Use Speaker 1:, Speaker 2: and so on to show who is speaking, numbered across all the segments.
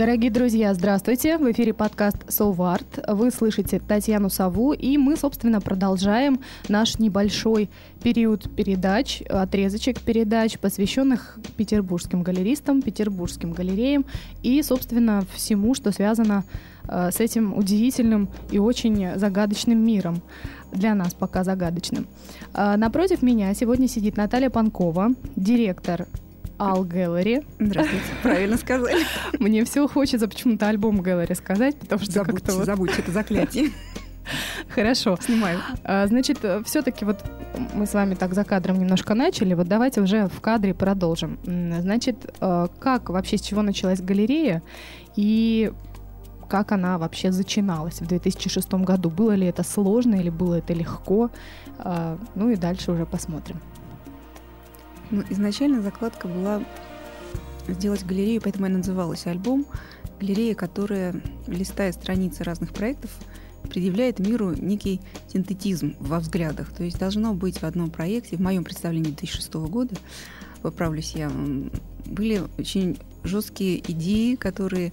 Speaker 1: Дорогие друзья, здравствуйте! В эфире подкаст «Соварт». Вы слышите Татьяну Сову, и мы, собственно, продолжаем наш небольшой период передач, отрезочек передач, посвященных петербургским галеристам, петербургским галереям и, собственно, всему, что связано э, с этим удивительным и очень загадочным миром для нас пока загадочным. Э, напротив меня сегодня сидит Наталья Панкова, директор Ал Gallery.
Speaker 2: Здравствуйте, правильно сказали.
Speaker 1: Мне все хочется почему-то альбом Gallery сказать, потому что
Speaker 2: забудьте,
Speaker 1: как-то вот...
Speaker 2: забудьте, это заклятие.
Speaker 1: Хорошо.
Speaker 2: Снимаю.
Speaker 1: А, значит, все-таки вот мы с вами так за кадром немножко начали, вот давайте уже в кадре продолжим. Значит, а, как вообще, с чего началась галерея и как она вообще зачиналась в 2006 году? Было ли это сложно или было это легко? А, ну и дальше уже посмотрим.
Speaker 2: Ну, изначально закладка была сделать галерею, поэтому и называлась альбом. Галерея, которая, листая страницы разных проектов, предъявляет миру некий синтетизм во взглядах. То есть должно быть в одном проекте, в моем представлении 2006 года, поправлюсь я, были очень жесткие идеи, которые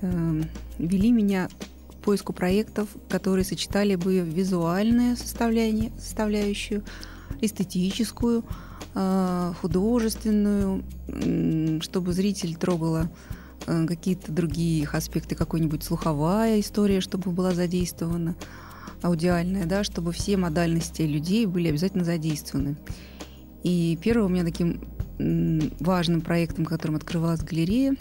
Speaker 2: э, вели меня к поиску проектов, которые сочетали бы визуальное составляющую, эстетическую, художественную, чтобы зритель трогала э, какие-то другие их аспекты, какой-нибудь слуховая история, чтобы была задействована, аудиальная, да, чтобы все модальности людей были обязательно задействованы. И первым у меня таким важным проектом, которым открывалась галерея,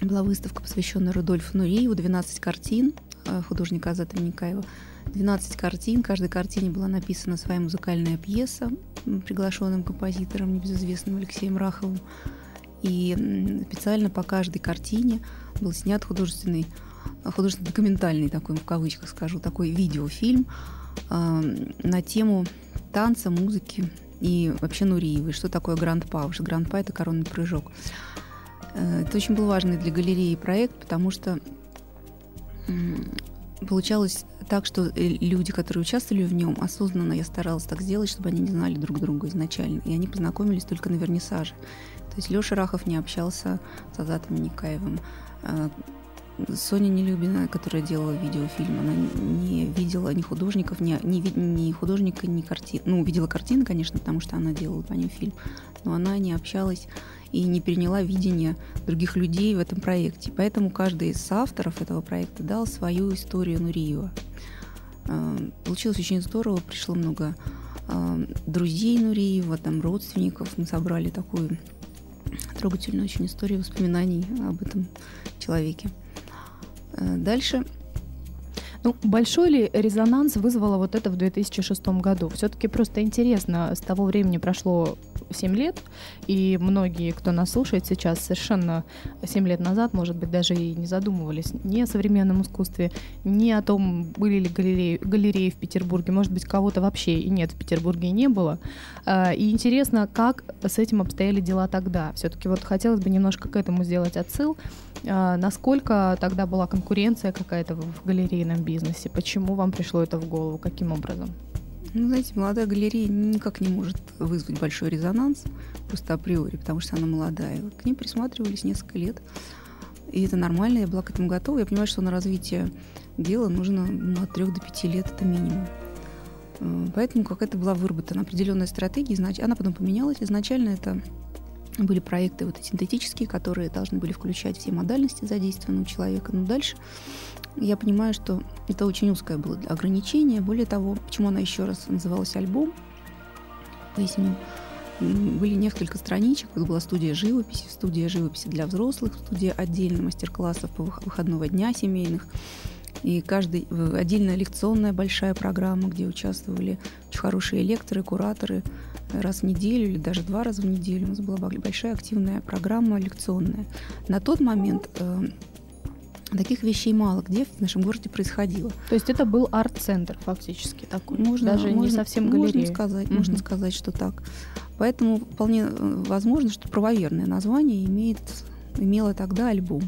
Speaker 2: была выставка, посвященная Рудольфу Нуриеву, 12 картин э, художника Азата Миникаева. 12 картин, каждой картине была написана своя музыкальная пьеса приглашенным композитором, небезызвестным Алексеем Раховым. И специально по каждой картине был снят художественный, художественно-документальный такой, в кавычках скажу, такой видеофильм э, на тему танца, музыки и вообще Нуриевой. Что такое гранд-па? Потому что гранд-па – это коронный прыжок. Э, это очень был важный для галереи проект, потому что получалось так, что э, люди, которые участвовали в нем, осознанно я старалась так сделать, чтобы они не знали друг друга изначально. И они познакомились только на вернисаже. То есть Леша Рахов не общался с Азатом Никаевым. А, Соня Нелюбина, которая делала видеофильм, она не видела ни художников, ни, ни, ни художника, ни картин. Ну, видела картины, конечно, потому что она делала по ним фильм, но она не общалась и не переняла видение других людей в этом проекте. Поэтому каждый из авторов этого проекта дал свою историю Нуриева. А, получилось очень здорово, пришло много а, друзей Нуриева, там родственников. Мы собрали такую трогательную очень историю воспоминаний об этом человеке. А, дальше
Speaker 1: ну, большой ли резонанс вызвало вот это в 2006 году? Все-таки просто интересно, с того времени прошло 7 лет, и многие, кто нас слушает сейчас, совершенно 7 лет назад, может быть, даже и не задумывались ни о современном искусстве, ни о том, были ли галереи, галереи в Петербурге, может быть, кого-то вообще и нет в Петербурге и не было. А, и интересно, как с этим обстояли дела тогда. Все-таки вот хотелось бы немножко к этому сделать отсыл. А, насколько тогда была конкуренция какая-то в галерейном бизнесе? Почему вам пришло это в голову? Каким образом?
Speaker 2: Ну, знаете, молодая галерея никак не может вызвать большой резонанс, просто априори, потому что она молодая. К ней присматривались несколько лет. И это нормально, я была к этому готова. Я понимаю, что на развитие дела нужно ну, от трех до пяти лет, это минимум. Э, поэтому какая-то была выработана определенная стратегия, она потом поменялась. Изначально это были проекты вот синтетические, которые должны были включать все модальности задействованного человека. Но дальше я понимаю, что это очень узкое было ограничение. Более того, почему она еще раз называлась альбом, поясню. Были несколько страничек, была студия живописи, студия живописи для взрослых, студия отдельно мастер-классов по выходного дня семейных. И каждый отдельная лекционная большая программа, где участвовали очень хорошие лекторы, кураторы раз в неделю или даже два раза в неделю. У нас была большая активная программа лекционная. На тот момент э, Таких вещей мало где в нашем городе происходило.
Speaker 1: То есть это был арт-центр фактически такой,
Speaker 2: можно,
Speaker 1: даже
Speaker 2: можно,
Speaker 1: не совсем галерея.
Speaker 2: Можно сказать,
Speaker 1: Мгм.
Speaker 2: можно сказать, что так. Поэтому вполне э, возможно, что правоверное название имеет, имело тогда альбом.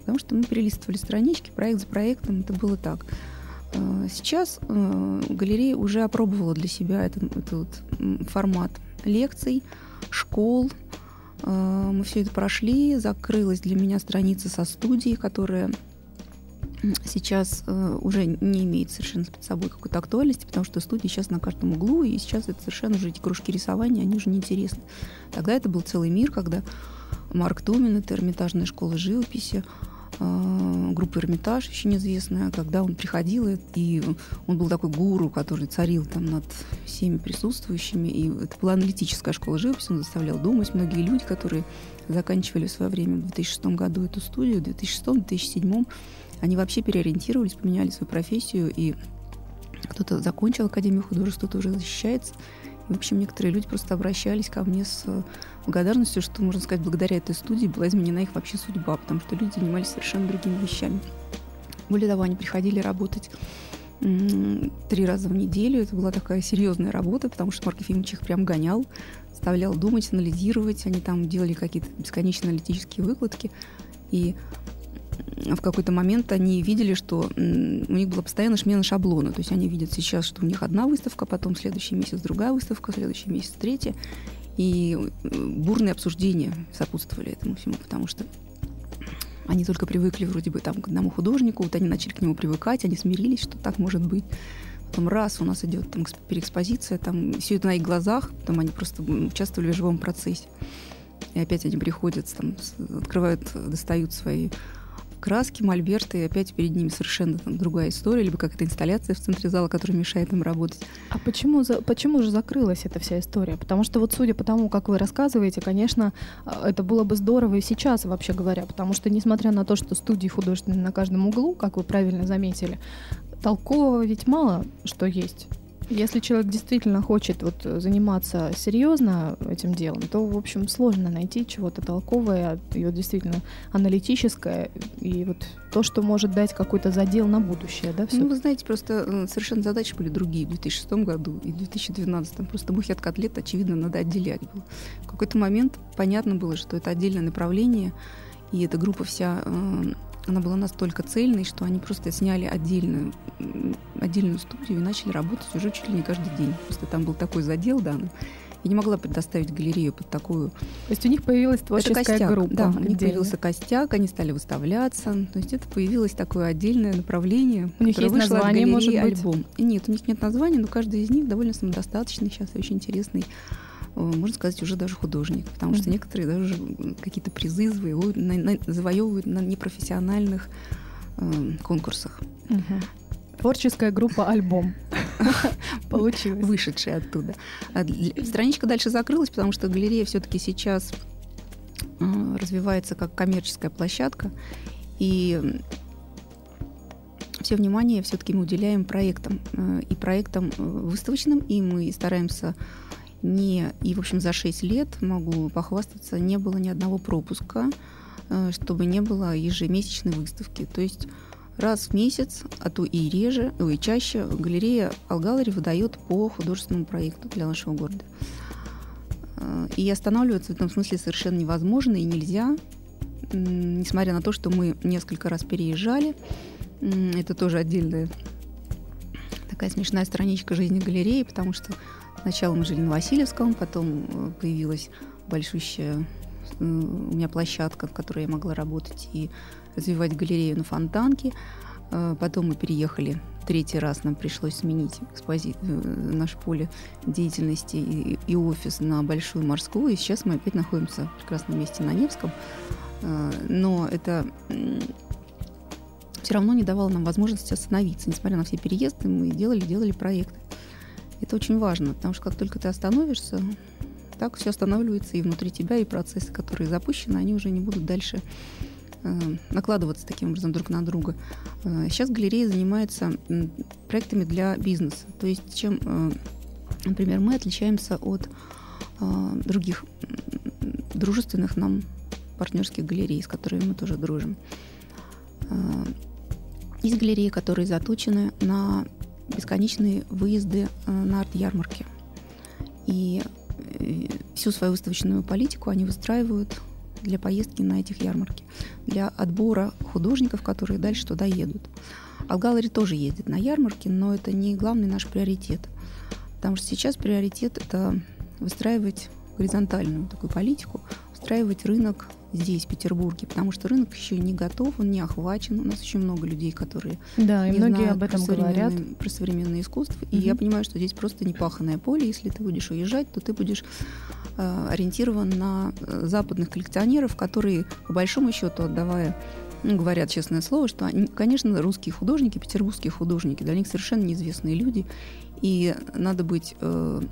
Speaker 2: Потому что мы перелистывали странички, проект за проектом, это было так. Э, Сейчас э, галерея уже опробовала для себя этот, этот формат лекций, школ. Э, Мы все это прошли, закрылась для меня страница со студией, которая сейчас э, уже не имеет совершенно под собой какой-то актуальности, потому что студии сейчас на каждом углу, и сейчас это совершенно уже эти кружки рисования, они уже неинтересны. Тогда это был целый мир, когда Марк Тумин, это Эрмитажная школа живописи, э, группа Эрмитаж, еще неизвестная, когда он приходил, и- он был такой гуру, который царил там над всеми присутствующими, и это была аналитическая школа живописи, он заставлял думать. Многие люди, которые заканчивали в свое время в 2006 году эту студию, в 2006-2007, они вообще переориентировались, поменяли свою профессию, и кто-то закончил Академию художеств, кто-то уже защищается. И, в общем, некоторые люди просто обращались ко мне с благодарностью, что, можно сказать, благодаря этой студии была изменена их вообще судьба, потому что люди занимались совершенно другими вещами. Более того, они приходили работать три раза в неделю. Это была такая серьезная работа, потому что Марк Ефимович их прям гонял, заставлял думать, анализировать. Они там делали какие-то бесконечно аналитические выкладки. И в какой-то момент они видели, что у них была постоянно смена шаблона. То есть они видят сейчас, что у них одна выставка, потом следующий месяц другая выставка, следующий месяц третья. И бурные обсуждения сопутствовали этому всему, потому что они только привыкли вроде бы там к одному художнику, вот они начали к нему привыкать, они смирились, что так может быть. Потом раз у нас идет там экс- переэкспозиция, там все это на их глазах, потом они просто участвовали в живом процессе. И опять они приходят, там, открывают, достают свои краски, мольберты, и опять перед ними совершенно там, другая история, либо какая-то инсталляция в центре зала, которая мешает им работать.
Speaker 1: А почему, за- почему же закрылась эта вся история? Потому что вот судя по тому, как вы рассказываете, конечно, а, это было бы здорово и сейчас, вообще говоря, потому что несмотря на то, что студии художественные на каждом углу, как вы правильно заметили, толкового ведь мало что есть. Если человек действительно хочет вот заниматься серьезно этим делом, то, в общем, сложно найти чего-то толковое вот действительно аналитическое, и вот то, что может дать какой-то задел на будущее, да, все.
Speaker 2: Ну, вы знаете, просто э, совершенно задачи были другие в 2006 году и в 2012. Просто мухи от котлет, очевидно, надо отделять было. В какой-то момент понятно было, что это отдельное направление, и эта группа вся, э, она была настолько цельной, что они просто сняли отдельную, отдельную студию и начали работать уже чуть ли не каждый день. Просто там был такой задел данный. Я не могла предоставить галерею под такую
Speaker 1: То есть у них появилась
Speaker 2: это
Speaker 1: творческая
Speaker 2: костяк.
Speaker 1: группа.
Speaker 2: Да, у них появился костяк, они стали выставляться. То есть это появилось такое отдельное направление.
Speaker 1: У них есть название, может быть?
Speaker 2: альбом. Нет, у них нет названия, но каждый из них довольно самодостаточный сейчас очень интересный. Э, Можно сказать, уже даже художник, потому что некоторые даже какие-то призы завоевывают на, на- завоевывают на непрофессиональных э, конкурсах,
Speaker 1: Мгм. Творческая группа альбом. Получилось.
Speaker 2: вышедшие оттуда. А Страничка дальше закрылась, потому что галерея все-таки сейчас э, развивается как коммерческая площадка, и все внимание все-таки мы уделяем проектам э, и проектам выставочным, и мы стараемся не и в общем за 6 лет могу похвастаться не было ни одного пропуска, э, чтобы не было ежемесячной выставки. То есть раз в месяц, а то и реже, ой, чаще галерея Алгалари выдает по художественному проекту для нашего города. Э, И останавливаться в этом смысле совершенно невозможно и нельзя, несмотря на то, что мы несколько раз переезжали. Это тоже отдельная такая смешная страничка жизни галереи, потому что сначала мы жили на Васильевском, потом э, появилась большущая э, у меня площадка, в которой я могла работать и развивать галерею на Фонтанке. Э, Потом мы переехали. Третий раз нам пришлось сменить экспози... наше поле деятельности и, и офис на Большую Морскую. И сейчас мы опять находимся в прекрасном месте на Невском. Но это все равно не давало нам возможности остановиться. Несмотря на все переезды, мы делали, делали проекты. Это очень важно, потому что как только ты остановишься, так все останавливается и внутри тебя, и процессы, которые запущены, они уже не будут дальше э, накладываться таким образом друг на друга. Э, Сейчас галерея занимается проектами для бизнеса. То есть чем, э, например, мы отличаемся от э, других дружественных нам партнерских галерей, с которыми мы тоже дружим. Есть галереи, которые заточены на бесконечные выезды на арт-ярмарки. И всю свою выставочную политику они выстраивают для поездки на этих ярмарки, для отбора художников, которые дальше туда едут. Алгалари тоже ездит на ярмарки, но это не главный наш приоритет. Потому что сейчас приоритет – это выстраивать горизонтальную такую политику, устраивать рынок здесь, в Петербурге, потому что рынок еще не готов, он не охвачен. У нас очень много людей, которые
Speaker 1: да, и
Speaker 2: не
Speaker 1: многие
Speaker 2: знают
Speaker 1: об этом
Speaker 2: про
Speaker 1: говорят.
Speaker 2: Про современное искусство. И я понимаю, что здесь просто непаханное поле. Если ты будешь уезжать, то ты будешь э, ориентирован на э, западных коллекционеров, которые, по большому счету, отдавая ну, говорят честное слово, что, они, конечно, русские художники, петербургские художники, для них совершенно неизвестные люди, и надо быть э,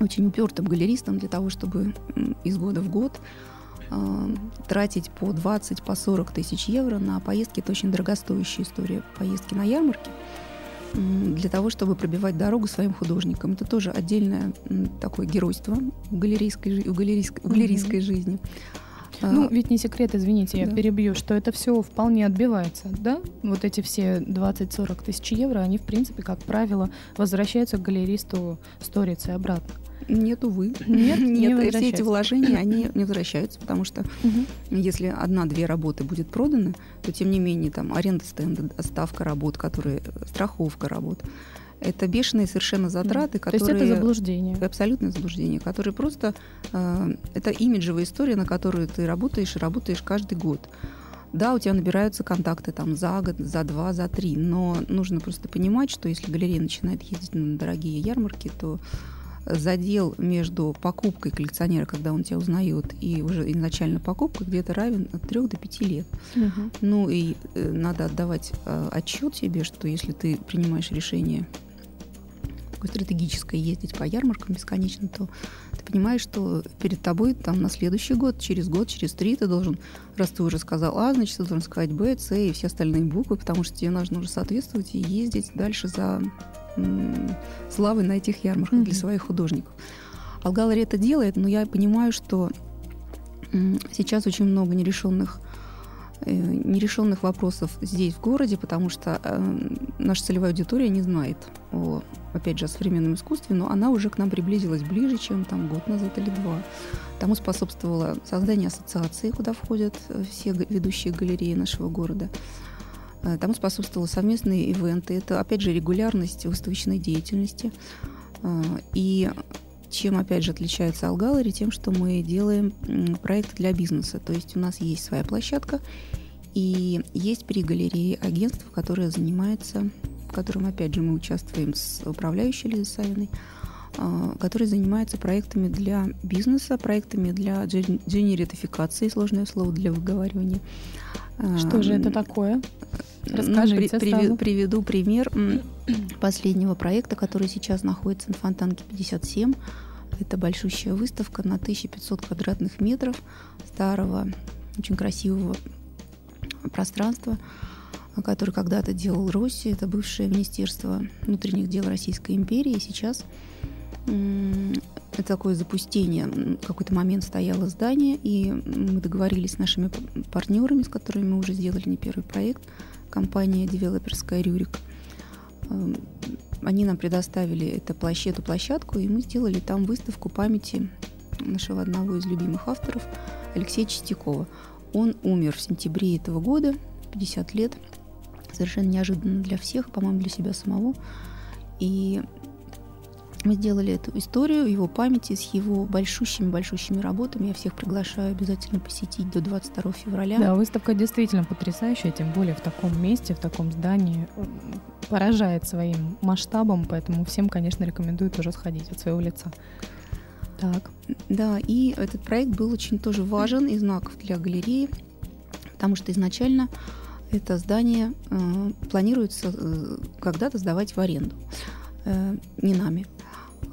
Speaker 2: очень упертым галеристом для того, чтобы из года в год тратить по 20, по 40 тысяч евро на поездки. Это очень дорогостоящая история поездки на ярмарки для того, чтобы пробивать дорогу своим художникам. Это тоже отдельное такое геройство в галерейской, в галерейской, в галерейской mm-hmm. жизни.
Speaker 1: Ну, ведь не секрет, извините, я да. перебью, что это все вполне отбивается, да? Вот эти все 20-40 тысяч евро, они, в принципе, как правило, возвращаются к галеристу сторицей обратно.
Speaker 2: Нет, увы.
Speaker 1: Нет,
Speaker 2: Нет не все эти вложения, они не возвращаются, потому что угу. если одна-две работы будет проданы, то, тем не менее, там аренда стенда, ставка работ, которые, страховка работ, это бешеные совершенно затраты, которые...
Speaker 1: То есть это заблуждение.
Speaker 2: Абсолютное заблуждение, которые просто... Э, это имиджевая история, на которую ты работаешь и работаешь каждый год. Да, у тебя набираются контакты там за год, за два, за три, но нужно просто понимать, что если галерея начинает ездить на дорогие ярмарки, то задел между покупкой коллекционера, когда он тебя узнает, и уже изначально покупкой где-то равен от 3 до 5 лет. Угу. Ну и э, надо отдавать э, отчет себе, что если ты принимаешь решение такое стратегическое ездить по ярмаркам бесконечно, то ты понимаешь, что перед тобой там на следующий год, через год, через три ты должен, раз ты уже сказал А, значит, ты должен сказать Б, С и все остальные буквы, потому что тебе нужно уже соответствовать и ездить дальше за славы на этих ярмарках mm-hmm. для своих художников. Алгалари это делает, но я понимаю, что сейчас очень много нерешенных э, нерешенных вопросов здесь, в городе, потому что э, наша целевая аудитория не знает о, опять же, о современном искусстве, но она уже к нам приблизилась ближе, чем там год назад или два. Тому способствовало создание ассоциации, куда входят э, все ведущие галереи нашего города. Э, тому способствовали совместные ивенты. Это, опять же, регулярность выставочной деятельности. Э, и чем, опять же, отличается Алгалари? Тем, что мы делаем проекты для бизнеса. То есть у нас есть своя площадка, и есть при галерее агентство, которое занимается, в котором, опять же, мы участвуем с управляющей Лизой Савиной, э, который занимается проектами для бизнеса, проектами для генератификации, сложное слово для выговаривания.
Speaker 1: Что же это такое? Расскажите
Speaker 2: ну, при, приведу пример последнего проекта, который сейчас находится на Фонтанке 57. Это большущая выставка на 1500 квадратных метров старого, очень красивого пространства, который когда-то делал Россия. Это бывшее Министерство внутренних дел Российской империи. Сейчас это такое запустение. В какой-то момент стояло здание, и мы договорились с нашими партнерами, с которыми мы уже сделали не первый проект – компания девелоперская «Рюрик». Эм, они нам предоставили это площадь, эту площадку, и мы сделали там выставку памяти нашего одного из любимых авторов Алексея Чистякова. Он умер в сентябре этого года, 50 лет, совершенно неожиданно для всех, по-моему, для себя самого. И мы сделали эту историю его памяти с его большущими-большущими работами. Я всех приглашаю обязательно посетить до 22 февраля.
Speaker 1: Да, выставка действительно потрясающая, тем более в таком месте, в таком здании. Поражает своим масштабом, поэтому всем, конечно, рекомендую тоже сходить от своего лица. Так.
Speaker 2: Да, и этот проект был очень тоже важен и знаков для галереи, потому что изначально это здание э, планируется э, когда-то сдавать в аренду. Э, не нами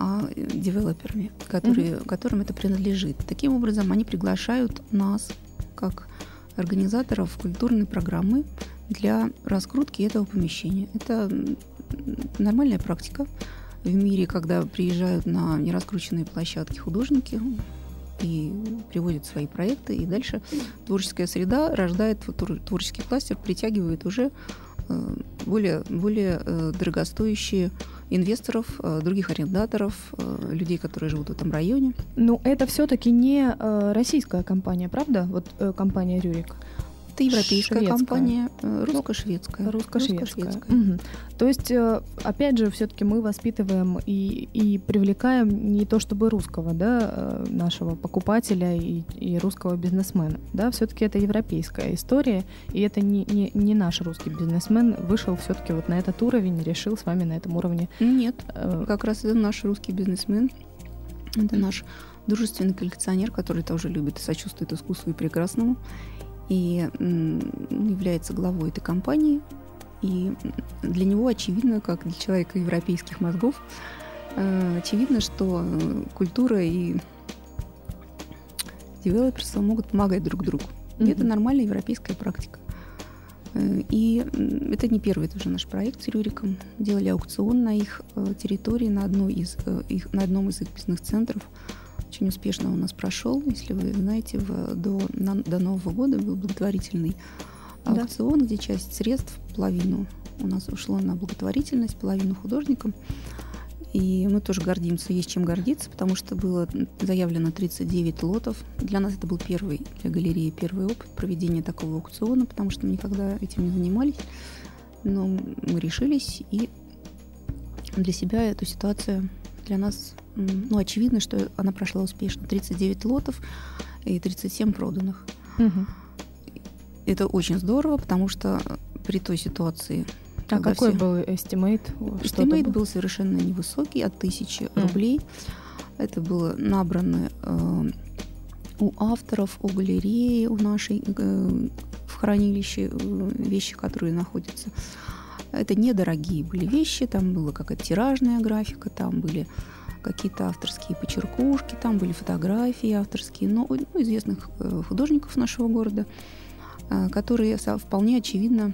Speaker 2: а девелоперами, которые, mm-hmm. которым это принадлежит. Таким образом, они приглашают нас, как организаторов культурной программы, для раскрутки этого помещения. Это нормальная практика в мире, когда приезжают на нераскрученные площадки художники, и приводит свои проекты, и дальше творческая среда рождает творческий кластер, притягивает уже более, более э, дорогостоящие инвесторов, э, других арендаторов, людей, которые живут в этом районе.
Speaker 1: Ну, это все-таки не российская компания, правда? Вот компания Рюрик.
Speaker 2: Это европейская шведская. компания, э, русско-шведская.
Speaker 1: Русско-шведская. русско Угу. То есть, э, опять же, все-таки мы воспитываем и, и привлекаем не то чтобы русского, да, э, нашего покупателя и, и русского бизнесмена, да, все-таки это европейская история, и это не, не, не наш русский бизнесмен вышел все-таки вот на этот уровень, решил с вами на этом уровне.
Speaker 2: Нет, как раз это наш русский бизнесмен, это наш дружественный коллекционер, который тоже любит и сочувствует искусству и прекрасному и является главой этой компании. И для него очевидно, как для человека европейских мозгов, э, очевидно, что э, культура и девелоперство могут помогать друг другу. И mm-hmm. это нормальная европейская практика. Э, и это не первый тоже наш проект с Рюриком. Делали аукцион на их территории, на, одной из, их, на одном из их бизнес-центров – очень успешно у нас прошел. Если вы знаете, в, до, на, до Нового года был благотворительный да. аукцион, где часть средств, половину у нас ушло на благотворительность, половину художникам. И мы тоже гордимся, есть чем гордиться, потому что было заявлено 39 лотов. Для нас это был первый, для галереи первый опыт проведения такого аукциона, потому что мы никогда этим не занимались. Но мы решились, и для себя эту ситуацию для нас ну, очевидно, что она прошла успешно. 39 лотов и 37 проданных. Угу. Это очень здорово, потому что при той ситуации...
Speaker 1: А какой все... был estimate?
Speaker 2: Estimate был совершенно невысокий, от тысячи mm. рублей. Это было набрано э, у авторов, у галереи, у нашей э, в хранилище э, вещи, которые находятся. Это недорогие были вещи, там была какая-то тиражная графика, там были какие-то авторские почеркушки, там были фотографии авторские, но ну, известных э, художников нашего города, э, которые вполне очевидно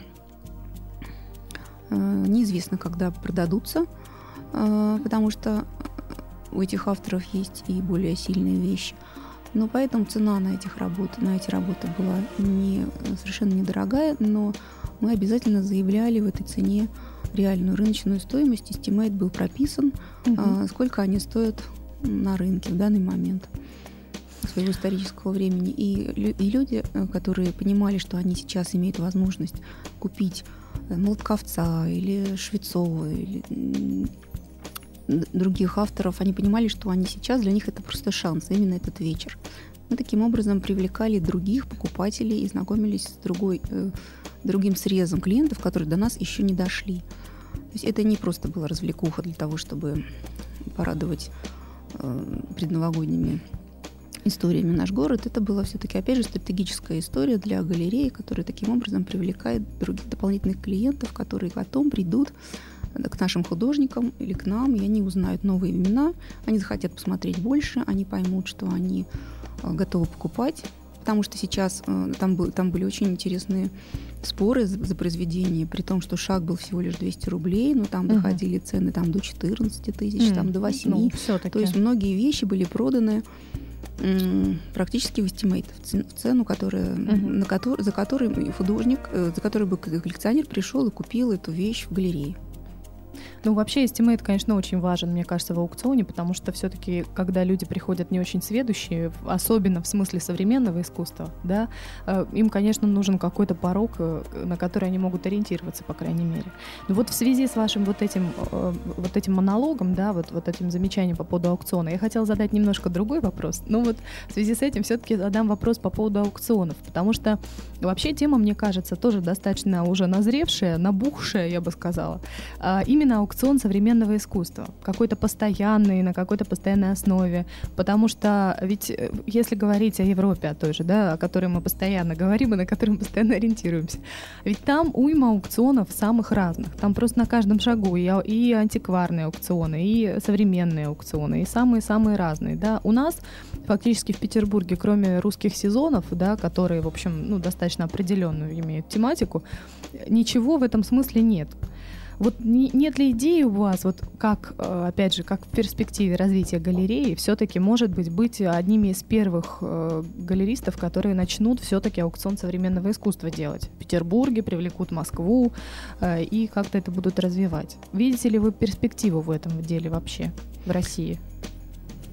Speaker 2: э, неизвестно, когда продадутся, потому что у этих авторов есть и более сильные вещи. Но поэтому цена на этих работ, на эти работы была не, совершенно недорогая, но мы обязательно заявляли в этой цене реальную рыночную стоимость, estimate был прописан, угу. сколько они стоят на рынке в данный момент своего исторического времени. И, и люди, э, которые понимали, что они сейчас имеют возможность купить э, Молотковца или Швецова или других авторов, они понимали, что они сейчас, для них это просто шанс, именно этот вечер. Мы таким образом привлекали других покупателей и знакомились с другой, э, другим срезом клиентов, которые до нас еще не дошли. То есть это не просто была развлекуха для того, чтобы порадовать э, предновогодними историями наш город. Это была все-таки, опять же, стратегическая история для галереи, которая таким образом привлекает других дополнительных клиентов, которые потом придут к нашим художникам или к нам, и они узнают новые имена, они захотят посмотреть больше, они поймут, что они э, готовы покупать, потому что сейчас э, там, был, там были очень интересные споры за, за произведение, при том, что шаг был всего лишь 200 рублей, но там угу. доходили цены там, до 14 тысяч, mm. там до 8. Ну, То есть многие вещи были проданы практически в estimate, в цену, которая, угу. на который, за которой художник, э, за который бы коллекционер пришел и купил эту вещь в галерее.
Speaker 1: Ну, вообще, estimate, конечно, очень важен, мне кажется, в аукционе, потому что все-таки, когда люди приходят не очень сведущие, особенно в смысле современного искусства, да, э, им, конечно, нужен какой-то порог, э, на который они могут ориентироваться, по крайней мере. Но вот в связи с вашим вот этим, э, вот этим монологом, да, вот, вот этим замечанием по поводу аукциона, я хотела задать немножко другой вопрос. Ну вот в связи с этим все-таки задам вопрос по поводу аукционов, потому что вообще тема, мне кажется, тоже достаточно уже назревшая, набухшая, я бы сказала. А, именно аукцион современного искусства, какой-то постоянный, на какой-то постоянной основе, потому что ведь э, если говорить о Европе, о той же, да, о которой мы постоянно говорим и на которой мы постоянно ориентируемся, ведь там уйма аукционов самых разных, там просто на каждом шагу и, и антикварные аукционы, и современные аукционы, и самые-самые разные, да. У нас фактически в Петербурге, кроме русских сезонов, да, которые, в общем, ну, достаточно определенную имеют тематику, ничего в этом смысле нет. Вот не, нет ли идеи у вас, вот как, э, опять же, как в перспективе развития галереи, все-таки, может быть, быть одними из первых э, галеристов, которые начнут все-таки аукцион современного искусства делать в Петербурге, привлекут Москву э, и как-то это будут развивать? Видите ли вы перспективу в этом деле вообще в России?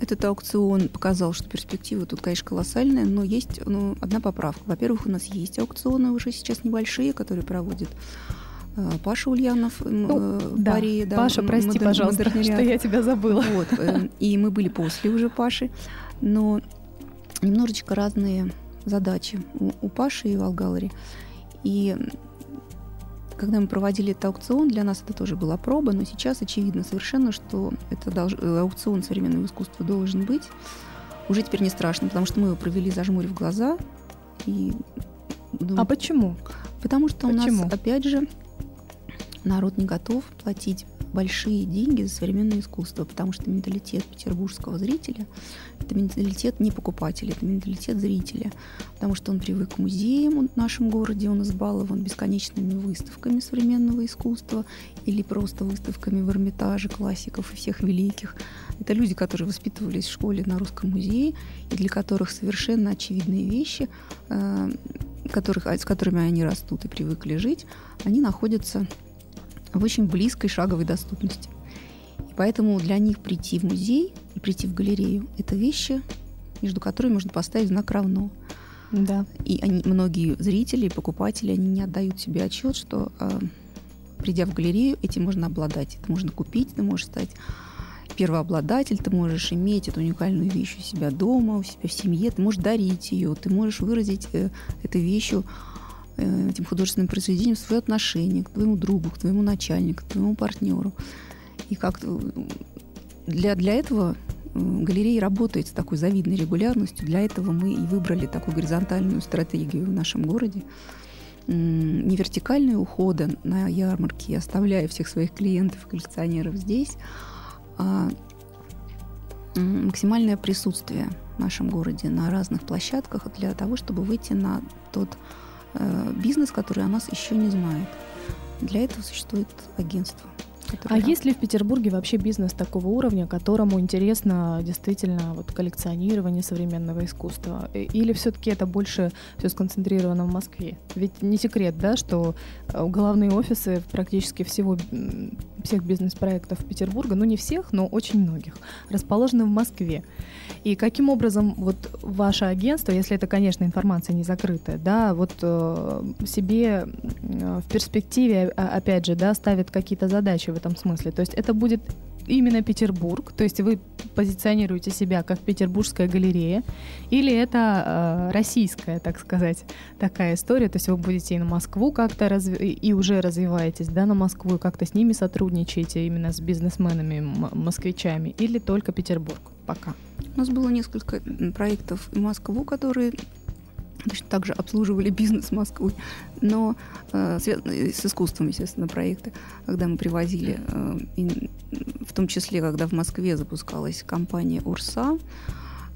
Speaker 2: Этот аукцион показал, что перспектива тут, конечно, колоссальная, но есть ну, одна поправка. Во-первых, у нас есть аукционы уже сейчас небольшие, которые проводит э, Паша Ульянов
Speaker 1: ну, в да. Паре. Да, Паша, прости, модер, пожалуйста, что я тебя забыла.
Speaker 2: Вот, э, и мы были после уже Паши, но немножечко разные задачи у, у Паши и Волгалари. И когда мы проводили этот аукцион, для нас это тоже была проба, но сейчас очевидно совершенно, что это долж... Э, аукцион современного искусства должен быть. Уже теперь не страшно, потому что мы его провели зажмурив глаза. И...
Speaker 1: А почему?
Speaker 2: Потому что почему? у нас, опять же, народ не готов платить большие деньги за современное искусство, потому что менталитет петербургского зрителя – это менталитет не покупателя, это менталитет зрителя, потому что он привык к музеям в нашем городе, он избалован бесконечными выставками современного искусства или просто выставками в Эрмитаже классиков и всех великих. Это люди, которые воспитывались в школе на русском музее, и для которых совершенно очевидные вещи, э, которых, с которыми они растут и привыкли жить, они находятся в очень близкой шаговой доступности. И поэтому для них прийти в музей и прийти в галерею – это вещи, между которыми можно поставить знак «равно».
Speaker 1: Да.
Speaker 2: И они, многие зрители, покупатели, они не отдают себе отчет, что э, придя в галерею, этим можно обладать. Это можно купить, ты можешь стать первообладатель, ты можешь иметь эту уникальную вещь у себя дома, у себя в семье, ты можешь дарить ее, ты можешь выразить э, этой вещью Э, этим художественным произведением свое отношение к твоему другу, к твоему начальнику, к твоему партнеру. И как для, для этого галерея работает с такой завидной регулярностью. Для этого мы и выбрали такую горизонтальную стратегию в нашем городе. Не вертикальные ухода на ярмарке, оставляя всех своих клиентов коллекционеров здесь, а максимальное присутствие в нашем городе на разных площадках для того, чтобы выйти на тот Э, бизнес, который о нас еще не знает. Для этого существует агентство.
Speaker 1: А есть ли в Петербурге вообще бизнес такого уровня, которому интересно действительно вот коллекционирование современного искусства? Или все-таки это больше все сконцентрировано в Москве? Ведь не секрет, да, что э, главные офисы практически всего всех бизнес-проектов Петербурга, ну не всех, но очень многих, расположены в Москве. И каким образом вот ваше агентство, если это, конечно, информация не закрытая, да, вот э, себе э, в перспективе, а, опять же, да, ставит какие-то задачи в этом смысле. То есть это будет именно Петербург, то есть вы позиционируете себя как петербургская галерея, или это э, российская, так сказать, такая история, то есть вы будете и на Москву как-то разви- и уже развиваетесь, да, на Москву, и как-то с ними сотрудничаете именно с бизнесменами, москвичами, или только Петербург пока?
Speaker 2: У нас было несколько проектов в Москву, которые точно так же обслуживали бизнес Москвы, но э, с искусством, естественно, проекты, когда мы привозили, э, и, в том числе, когда в Москве запускалась компания «Урса»,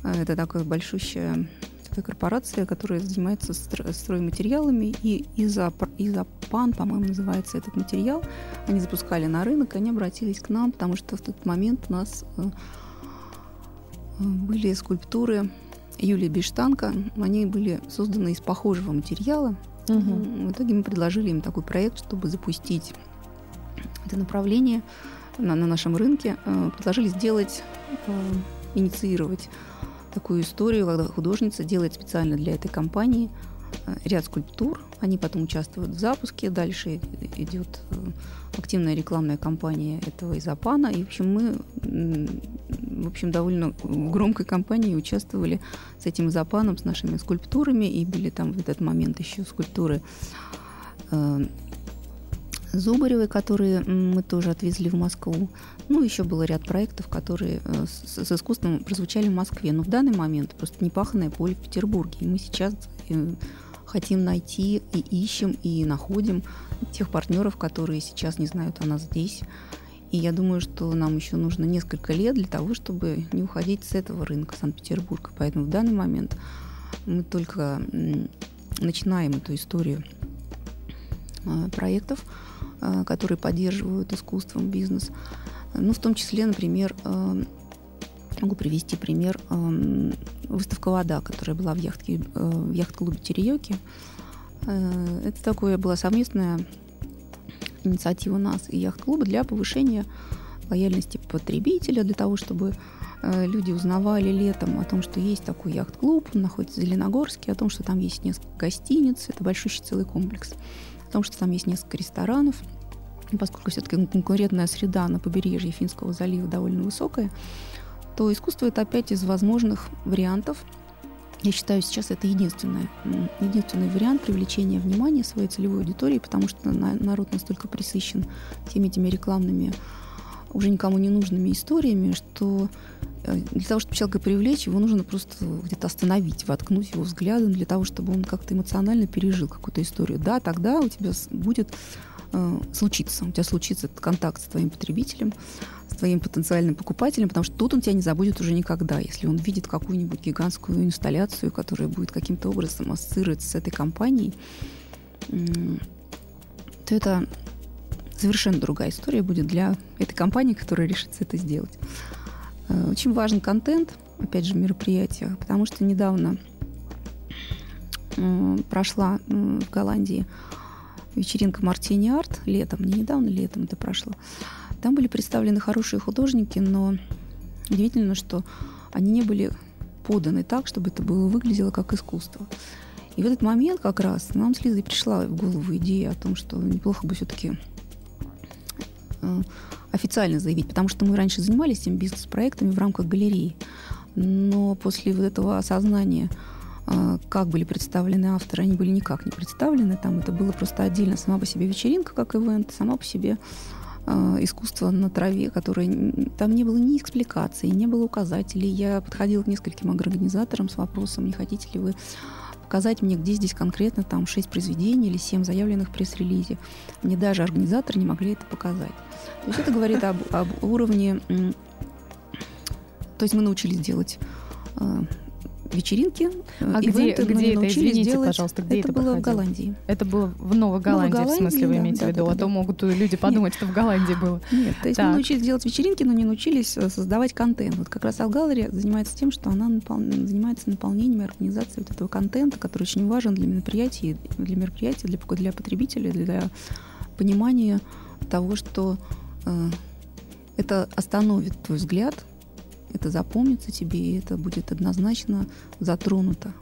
Speaker 2: э, это такая большущая такая корпорация, которая занимается стро- стройматериалами, и из-за, из-за ПАН, по-моему, называется этот материал, они запускали на рынок, они обратились к нам, потому что в тот момент у нас э, были скульптуры Юлии Биштанка. Они были созданы из похожего материала. Угу. В итоге мы предложили им такой проект, чтобы запустить это направление на, на нашем рынке. Э, предложили сделать, э, инициировать такую историю, когда художница делает специально для этой компании ряд скульптур. Они потом участвуют в запуске. Дальше идет активная рекламная кампания этого изопана. И, в общем, мы в общем, довольно громкой кампании участвовали с этим изопаном, с нашими скульптурами, и были там в этот момент еще скульптуры э, Зубаревой, которые мы тоже отвезли в Москву. Ну, еще был ряд проектов, которые э, с, с искусством прозвучали в Москве. Но в данный момент просто непаханное поле в Петербурге. И мы сейчас э, хотим найти и ищем, и находим тех партнеров, которые сейчас не знают о нас здесь, и я думаю, что нам еще нужно несколько лет для того, чтобы не уходить с этого рынка Санкт-Петербурга. Поэтому в данный момент мы только начинаем эту историю а, проектов. которые поддерживают искусством бизнес. Ну, в том числе, например, могу привести пример выставка «Вода», которая была в, яхтке, в яхт-клубе «Тереёки». Это такое была совместная инициатива нас и яхт-клуба для повышения лояльности потребителя, для того, чтобы э, люди узнавали летом о том, что есть такой яхт-клуб, он находится в Зеленогорске, о том, что там есть несколько гостиниц, это большущий целый комплекс, о том, что там есть несколько ресторанов. Поскольку все-таки конкурентная среда на побережье Финского залива довольно высокая, то искусство это опять из возможных вариантов. Я считаю, сейчас это единственный, единственный вариант привлечения внимания своей целевой аудитории, потому что народ настолько присыщен всеми этими рекламными уже никому не нужными историями, что э, для того, чтобы человека привлечь, его нужно просто где-то остановить, воткнуть его взглядом для того, чтобы он как-то эмоционально пережил какую-то историю. Да, тогда у тебя будет э, случиться, у тебя случится этот контакт с твоим потребителем, с твоим потенциальным покупателем, потому что тут он тебя не забудет уже никогда, если он видит какую-нибудь гигантскую инсталляцию, которая будет каким-то образом ассоциироваться с этой компанией, то это совершенно другая история будет для этой компании, которая решится это сделать. Э, очень важен контент, опять же, мероприятия, потому что недавно э, прошла в Голландии вечеринка Мартини Арт летом, не недавно, летом это прошло. Там были представлены хорошие художники, но удивительно, что они не были поданы так, чтобы это было выглядело как искусство. И в этот момент как раз нам с Лизой пришла в голову идея о том, что неплохо бы все-таки Э, официально заявить, потому что мы раньше занимались этими бизнес-проектами в рамках галереи. Но после вот этого осознания, как были представлены авторы, они были никак не представлены. Там это было просто отдельно сама по себе вечеринка, как ивент, сама по себе э, искусство на траве, которое там не было ни экспликации, не было указателей. Я подходила к нескольким организаторам с вопросом, не хотите ли вы показать мне, где здесь конкретно там шесть произведений или семь заявленных в пресс-релизе. Мне даже организаторы не могли это показать. То есть это говорит об, об уровне... То есть мы научились делать э, вечеринки,
Speaker 1: э, а ивенты, где, где это, извините, делать. пожалуйста, где
Speaker 2: это,
Speaker 1: это
Speaker 2: было проходило? в Голландии.
Speaker 1: Это было в Новой Голландии, Новой Голландии в смысле, вы да, имеете да, в виду? Да, а да, то могут люди подумать, Нет. что в Голландии было.
Speaker 2: Нет, то есть так. мы научились делать вечеринки, но не научились э, создавать контент. Вот как раз Алгалери занимается тем, что она напол... занимается наполнением и организацией вот этого контента, который очень важен для мероприятий, для мероприятий, для, для потребителей, для понимания того, что э, это остановит твой взгляд это запомнится тебе, и это будет однозначно затронуто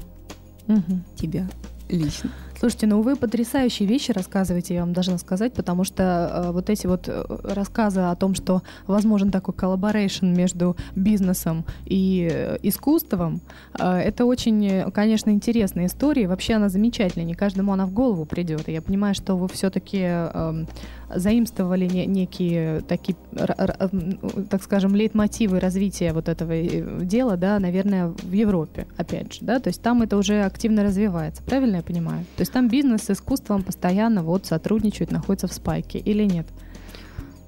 Speaker 2: угу. тебя лично.
Speaker 1: Слушайте, ну вы потрясающие вещи рассказываете, я вам должна сказать, потому что э, вот эти вот э, рассказы о том, что возможен такой collaboration между бизнесом и э, искусством, э, это очень, конечно, интересная история. Вообще она замечательная, не каждому она в голову придет. Я понимаю, что вы все-таки э, заимствовали не, некие такие, так скажем, лейтмотивы развития вот этого э, дела, да, наверное, в Европе, опять же, да, то есть там это уже активно развивается, правильно я понимаю? То есть там бизнес с искусством постоянно вот сотрудничают, находятся в спайке или нет?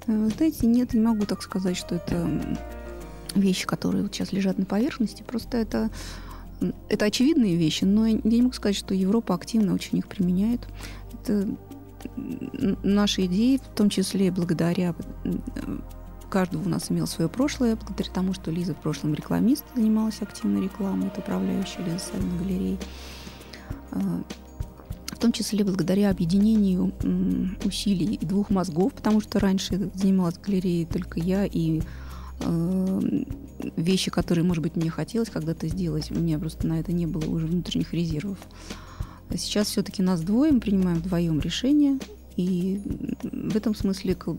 Speaker 2: Э, вы знаете, нет, не могу так сказать, что это вещи, которые вот сейчас лежат на поверхности, просто это это очевидные вещи, но я не могу сказать, что Европа активно очень их применяет. Это наши идеи, в том числе благодаря каждого у нас имел свое прошлое, благодаря тому, что Лиза в прошлом рекламист, занималась активной рекламой, это управляющая Лиза Савина галереи. В том числе благодаря объединению усилий двух мозгов, потому что раньше занималась галереей только я и а, вещи, которые, может быть, мне хотелось когда-то сделать, у меня просто на это не было уже внутренних резервов. Сейчас все-таки нас двое, мы принимаем вдвоем решение, и в этом смысле, то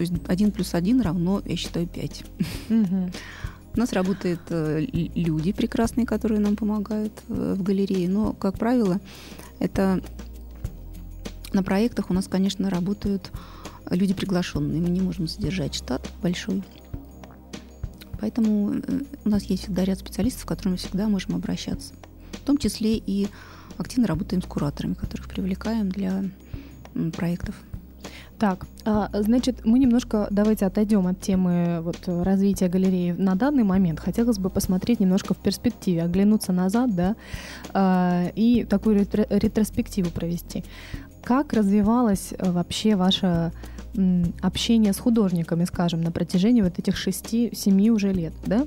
Speaker 2: есть один плюс один равно, я считаю, пять. У нас работают э, люди прекрасные, которые нам помогают э, в галерее, но, как правило, это на проектах у нас, конечно, работают люди приглашенные. Мы не можем содержать штат большой. Поэтому э, у нас есть всегда ряд специалистов, к которым мы всегда можем обращаться. В том числе и активно работаем с кураторами, которых привлекаем для проектов.
Speaker 1: Так, а, значит, мы немножко давайте отойдем от темы вот, развития галереи на данный момент. Хотелось бы посмотреть немножко в перспективе, оглянуться назад, да, а, и такую ретро- ретроспективу провести. как развивалось э, вообще ваше общение с художниками, скажем, на протяжении вот этих шести-семи уже лет, да?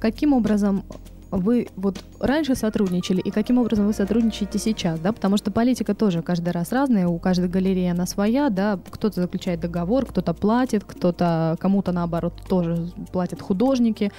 Speaker 1: Каким образом вы вот раньше сотрудничали и каким образом вы сотрудничаете сейчас, да, потому что политика тоже каждый раз разная, у каждой галереи она своя, да, кто-то заключает договор, кто-то платит, кто-то кому-то наоборот тоже платят художники,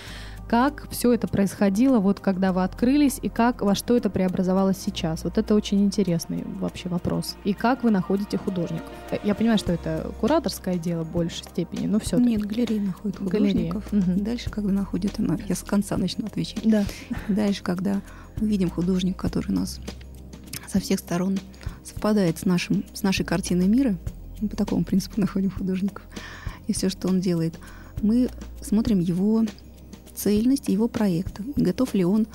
Speaker 1: как все это происходило, вот когда вы открылись, и как, во что это преобразовалось сейчас? Вот это очень интересный вообще вопрос. И как вы находите художников? Э, я понимаю, что это кураторское дело в большей степени, но все
Speaker 2: Нет, галерея находит художников. Галерея. Угу. Дальше, когда находит она, я с конца начну отвечать.
Speaker 1: Да.
Speaker 2: Дальше, когда мы видим художника, который у нас со всех сторон совпадает с, нашим, с нашей картиной мира, мы по такому принципу находим художников, и все, что он делает, мы смотрим его цельность его проекта. Готов ли он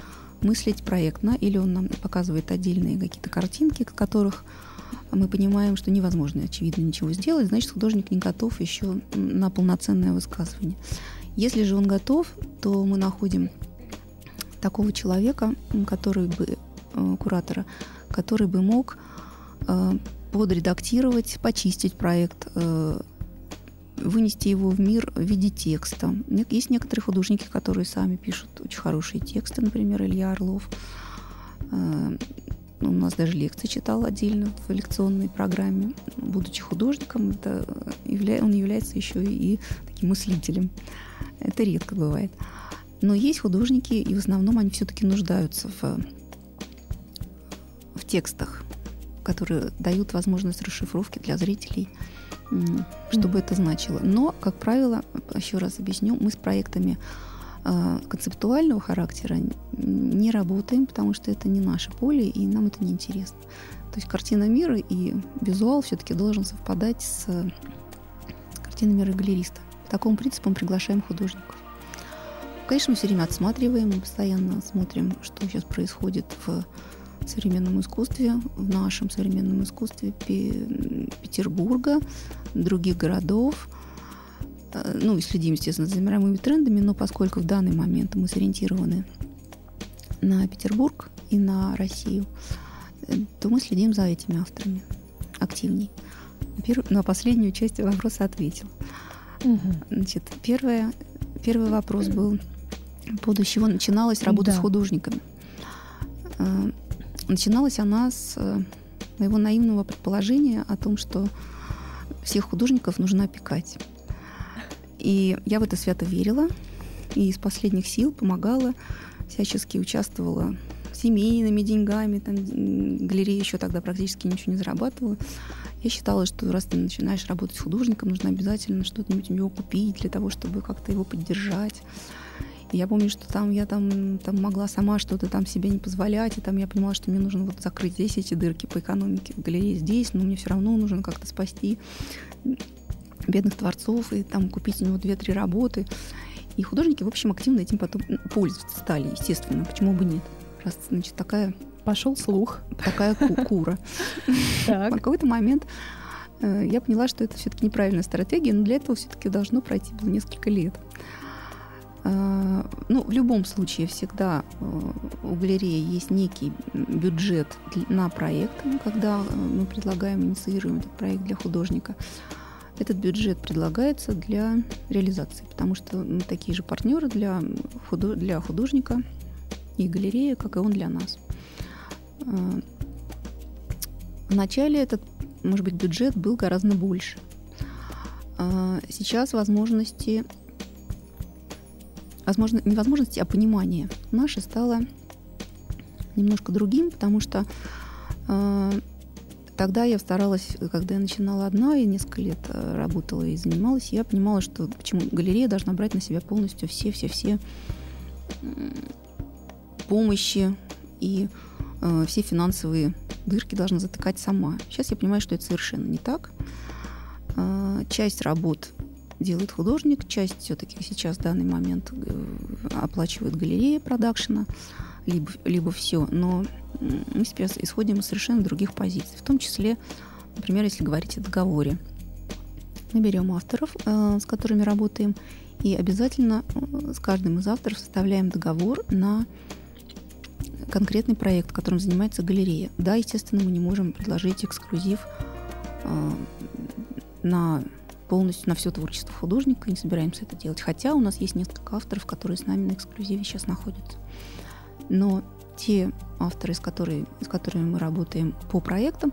Speaker 2: мыслить проектно, или он нам показывает отдельные какие-то картинки, к которых мы понимаем, что невозможно, очевидно, ничего сделать, значит, художник не готов еще на полноценное высказывание. Если же он готов, то мы находим такого человека, который бы, э, куратора, который бы мог э, подредактировать, почистить проект, э, вынести его в мир в виде текста. Есть некоторые художники, которые сами пишут очень хорошие тексты, например, Илья Орлов. Э, у нас даже лекции читал отдельно в лекционной программе. Будучи художником, это он является еще и таким мыслителем. Это редко бывает. Но есть художники, и в основном они все-таки нуждаются в, в текстах, которые дают возможность расшифровки для зрителей – что бы это значило. Но, как правило, еще раз объясню, мы с проектами э, концептуального характера не работаем, потому что это не наше поле, и нам это не интересно. То есть картина мира и визуал все-таки должен совпадать с картиной мира галериста. По такому принципу мы приглашаем художников. Конечно, мы все время отсматриваем, мы постоянно смотрим, что сейчас происходит в современном искусстве, в нашем современном искусстве Петербурга, других городов. Э, ну и следим, естественно, за мировыми трендами, но поскольку в данный момент мы сориентированы на Петербург и на Россию, э, то мы следим за этими авторами активней. На последнюю часть вопроса ответил. Угу. Значит, первое, первый вопрос был по поводу чего начиналась работа да. с художниками. Начиналась она с э, моего наивного предположения о том, что всех художников нужно опекать. И я в это свято верила, и из последних сил помогала, всячески участвовала семейными деньгами, там, галерея еще тогда практически ничего не зарабатывала. Я считала, что раз ты начинаешь работать художником, нужно обязательно что-нибудь у него купить для того, чтобы как-то его поддержать я помню, что там я там, там могла сама что-то там себе не позволять, и там я понимала, что мне нужно вот закрыть здесь эти дырки по экономике в галерее здесь, но мне все равно нужно как-то спасти бедных творцов и там купить у него две-три работы. И художники, в общем, активно этим потом пользоваться стали, естественно. Почему бы нет? Раз, значит, такая...
Speaker 1: Пошел слух.
Speaker 2: Такая кура. В какой-то момент э, я поняла, что это все-таки неправильная стратегия, но для этого все-таки должно пройти было несколько лет. Э, ну, в любом случае всегда э, у галереи есть некий бюджет на проект, когда э, мы предлагаем, инициируем этот проект для художника. Этот бюджет предлагается для реализации, потому что мы такие же партнеры для, худо- для художника и галереи, как и он для нас. Вначале этот, может быть, бюджет был гораздо больше. Сейчас возможности возможно, не возможности, а понимание наше стало немножко другим, потому что э, тогда я старалась, когда я начинала одна и несколько лет э, работала и занималась, я понимала, что почему галерея должна брать на себя полностью все-все-все помощи и э, все финансовые дырки должна затыкать сама. Сейчас я понимаю, что это совершенно не так. Э, часть работ делает художник, часть все-таки сейчас в данный момент э, оплачивает галерея продакшена, либо, либо все. Но мы сейчас исходим из совершенно других позиций. В том числе, например, если говорить о договоре. Мы берем авторов, э, с которыми работаем, и обязательно э, с каждым из авторов составляем договор на конкретный проект, которым занимается галерея. Да, естественно, мы не можем предложить эксклюзив на полностью на все творчество художника, не собираемся это делать. Хотя у нас есть несколько авторов, которые с нами на эксклюзиве сейчас находятся. Но те авторы, с, которыми, с которыми мы работаем по проектам,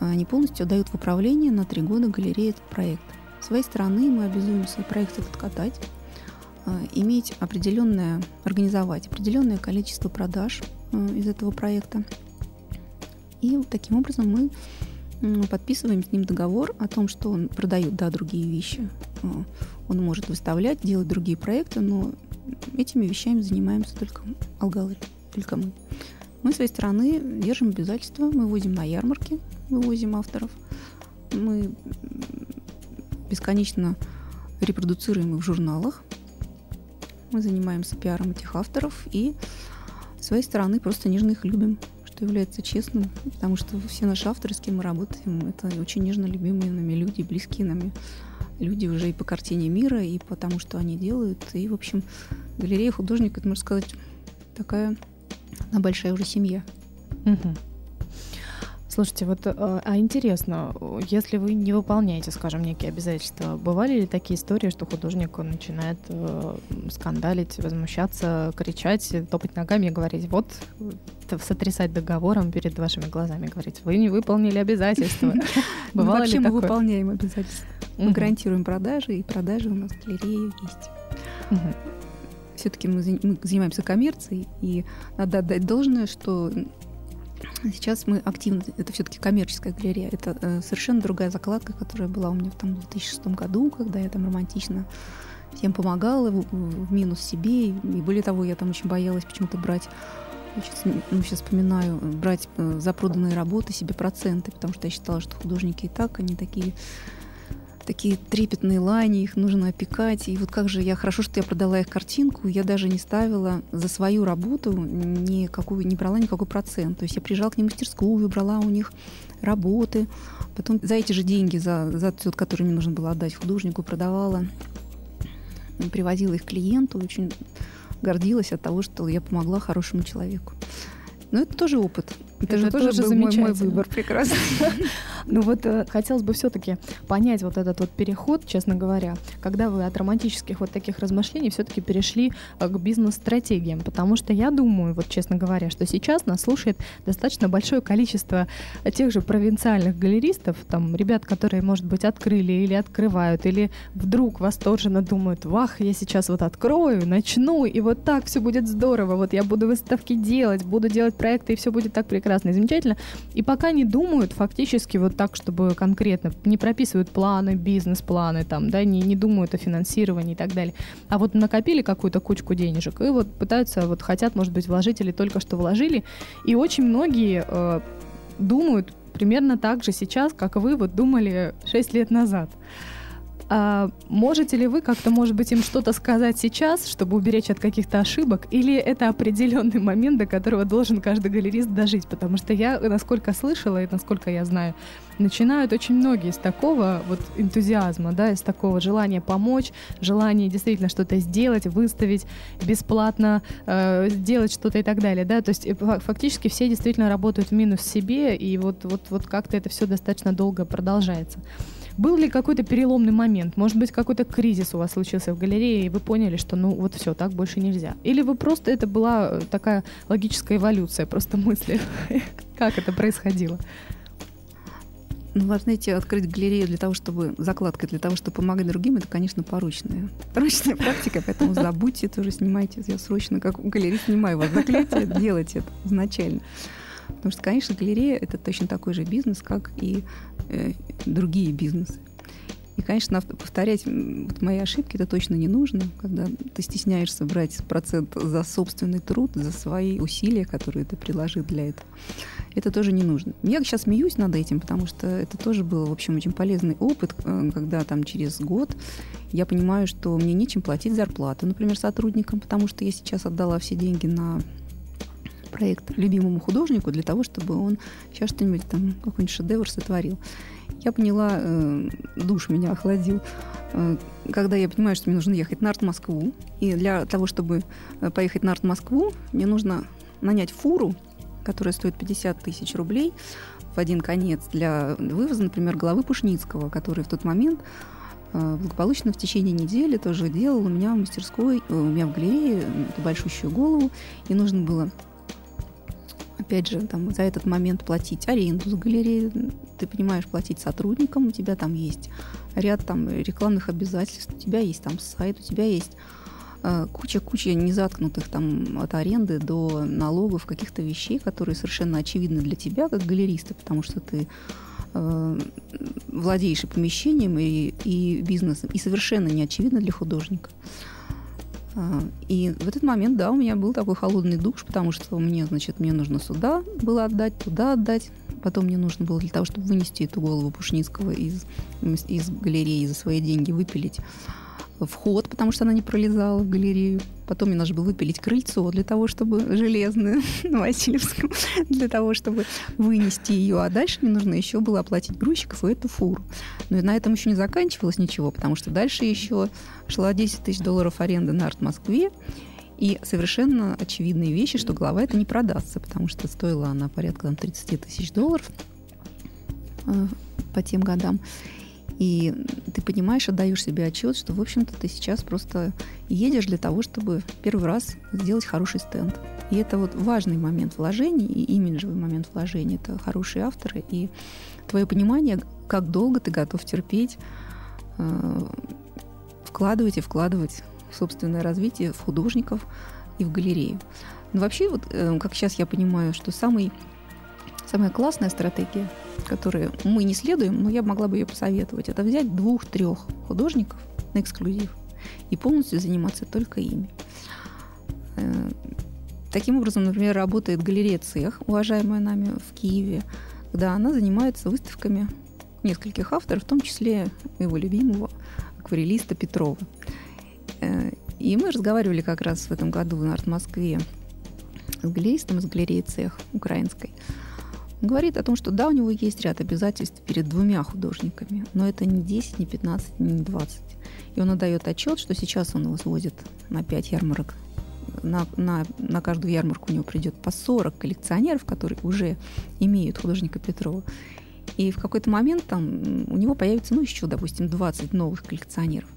Speaker 2: они полностью отдают в управление на три года галереи этот проект. С своей стороны мы обязуем свой проект этот катать, э, иметь определенное, организовать определенное количество продаж э, из этого проекта. И таким образом мы подписываем с ним договор о том, что он продает, да, другие вещи. Э, он может выставлять, делать другие проекты, но этими вещами занимаемся только алгалы, только мы. Мы с своей стороны держим обязательства, мы возим на ярмарки, вывозим авторов. Мы бесконечно репродуцируем их в журналах. Мы занимаемся пиаром этих авторов и с своей стороны просто нежно их любим является честным, потому что все наши авторы, с кем мы работаем, это очень нежно любимые нами люди, близкие нами люди уже и по картине мира, и по тому, что они делают. И, в общем, галерея художника, это, можно сказать, такая одна большая уже семья.
Speaker 1: Угу. Слушайте, вот э, а интересно, если вы не выполняете, скажем, некие обязательства, бывали ли такие истории, что художник начинает э, скандалить, возмущаться, кричать, топать ногами и говорить, вот, сотрясать договором перед вашими глазами, говорить, вы не выполнили обязательства.
Speaker 2: Бывало Вообще мы выполняем обязательства. Мы гарантируем продажи, и продажи у нас в галерее есть. Все-таки мы занимаемся коммерцией, и надо отдать должное, что Сейчас мы активно, это все-таки коммерческая галерея, это э, совершенно другая закладка, которая была у меня в, там, 2006 году, когда я там романтично всем помогала, в, в минус себе, и, более того, я там очень боялась почему-то брать сейчас, ну, сейчас вспоминаю, брать э, за проданные работы себе проценты, потому что я считала, что художники и так, они такие такие трепетные лани, их нужно опекать. И вот как же я, хорошо, что я продала их картинку, я даже не ставила за свою работу никакую, не брала никакой процент. То есть я приезжала к ним в мастерскую, брала у них работы, потом за эти же деньги, за, за тот, который мне нужно было отдать художнику, продавала, привозила их клиенту, очень гордилась от того, что я помогла хорошему человеку. Но это тоже опыт.
Speaker 1: Это, это же тоже, тоже был мой, мой выбор прекрасный. Ну вот э, хотелось бы все-таки понять вот этот вот переход, честно говоря, когда вы от романтических вот таких размышлений все-таки перешли э, к бизнес-стратегиям, потому что я думаю, вот честно говоря, что сейчас нас слушает достаточно большое количество тех же провинциальных галеристов, там ребят, которые, может быть, открыли или открывают, или вдруг восторженно думают, вах, я сейчас вот открою, начну, и вот так все будет здорово, вот я буду выставки делать, буду делать проекты, и все будет так прекрасно и замечательно. И пока не думают фактически вот так, чтобы конкретно не прописывают планы, бизнес-планы, там, да, не, не думают о финансировании и так далее. А вот накопили какую-то кучку денежек и вот пытаются, вот хотят, может быть, вложить или только что вложили. И очень многие э, думают примерно так же сейчас, как вы вот думали 6 лет назад. А можете ли вы как-то, может быть, им что-то сказать сейчас, чтобы уберечь от каких-то ошибок, или это определенный момент, до которого должен каждый галерист дожить? Потому что я, насколько слышала и насколько я знаю, начинают очень многие с такого вот энтузиазма, да, из такого желания помочь, желания действительно что-то сделать, выставить бесплатно, э, сделать что-то и так далее, да, то есть э, фактически все действительно работают в минус себе, и вот, вот, вот как-то это все достаточно долго продолжается. Был ли какой-то переломный момент? Может быть, какой-то кризис у вас случился в галерее, и вы поняли, что ну вот все, так больше нельзя? Или вы просто, это была э, такая логическая эволюция просто мысли? Как это происходило?
Speaker 2: Ну, вы знаете, открыть галерею для того, чтобы закладка для того, чтобы помогать другим, это, конечно, поручная. Поручная практика, поэтому забудьте, тоже снимайте. Я срочно, как у галереи, снимаю вас заклятие, делайте это изначально. Потому что, конечно, галерея – это точно такой же бизнес, как и другие бизнесы. И, конечно, повторять вот мои ошибки это точно не нужно, когда ты стесняешься брать процент за собственный труд, за свои усилия, которые ты приложил для этого. Это тоже не нужно. Я сейчас смеюсь над этим, потому что это тоже был, в общем, очень полезный опыт, э, когда там через год я понимаю, что мне нечем платить зарплату, например, сотрудникам, потому что я сейчас отдала все деньги на проект любимому художнику для того, чтобы он сейчас что-нибудь там, какой-нибудь шедевр сотворил. Я поняла, э, душ меня охладил, э, когда я понимаю, что мне нужно ехать на арт-Москву. И для того, чтобы э, поехать на арт-Москву, мне нужно нанять фуру, которая стоит 50 тысяч рублей, в один конец для вывоза, например, головы Пушницкого, который в тот момент э, благополучно в течение недели тоже делал у меня в мастерской, э, у меня в галерее эту большущую голову, и нужно было опять же, там, за этот момент платить аренду за галерею, ты понимаешь, платить сотрудникам, у тебя там есть ряд там рекламных обязательств, у тебя есть там сайт, у тебя есть куча-куча э, незаткнутых там от аренды до налогов каких-то вещей, которые совершенно очевидны для тебя как галериста, потому что ты э, владеешь и помещением, и, и бизнесом, и совершенно не очевидно для художника. Э, и в этот момент, да, у меня был такой холодный душ, потому что мне, значит, мне нужно сюда было отдать, туда отдать. Потом мне нужно было для того, чтобы вынести эту голову Пушницкого из, из галереи за свои деньги, выпилить вход, потому что она не пролезала в галерею. Потом мне нужно было выпилить крыльцо для того, чтобы железное на Васильевском, для того, чтобы вынести ее. А дальше мне нужно еще было оплатить грузчиков и эту фуру. Но на этом еще не заканчивалось ничего, потому что дальше еще шла 10 тысяч долларов аренды на арт-Москве. И совершенно очевидные вещи, что голова это не продастся, потому что стоила она порядка там, 30 тысяч долларов э, по тем годам. И ты понимаешь, отдаешь себе отчет, что, в общем-то, ты сейчас просто едешь для того, чтобы первый раз сделать хороший стенд. И это вот важный момент вложений, и имиджевый момент вложений. Это хорошие авторы, и твое понимание, как долго ты готов терпеть, э, вкладывать и вкладывать в собственное развитие, в художников и в галерею. Но вообще, вот, э, как сейчас я понимаю, что самый, самая классная стратегия – которые мы не следуем, но я могла бы ее посоветовать, это взять двух-трех художников на эксклюзив и полностью заниматься только ими. Э, таким образом, например, работает галерея «Цех», уважаемая нами в Киеве, когда она занимается выставками нескольких авторов, в том числе его любимого акварелиста Петрова. Э, и мы разговаривали как раз в этом году на Арт-Москве с галеристом из галереи «Цех» украинской – говорит о том, что да, у него есть ряд обязательств перед двумя художниками, но это не 10, не 15, не 20. И он отдает отчет, что сейчас он его сводит на 5 ярмарок. На, на, на каждую ярмарку у него придет по 40 коллекционеров, которые уже имеют художника Петрова. И в какой-то момент там у него появится, ну, еще, допустим, 20 новых коллекционеров.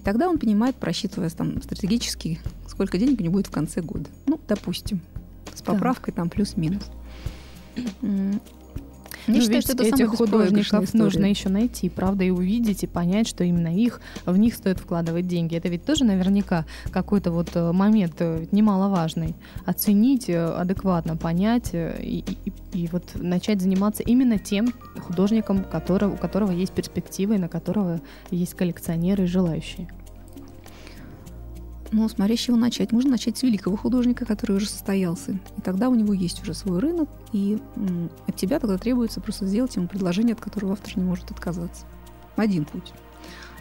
Speaker 2: И тогда он понимает, просчитывая там стратегически, сколько денег у него будет в конце года. Ну, допустим, с поправкой так. там плюс-минус.
Speaker 1: Я ну, считаю, что это этих художников нужно еще найти, правда, и увидеть, и понять, что именно их, в них стоит вкладывать деньги. Это ведь тоже наверняка какой-то вот э, момент э, немаловажный. Оценить э, адекватно, понять и, и, и вот начать заниматься именно тем художником, который, у которого есть перспективы, и на которого есть коллекционеры и желающие.
Speaker 2: Ну, смотря с чего начать. Можно начать с великого художника, который уже состоялся. И тогда у него есть уже свой рынок, и от тебя тогда требуется просто сделать ему предложение, от которого автор не может отказаться. Один путь.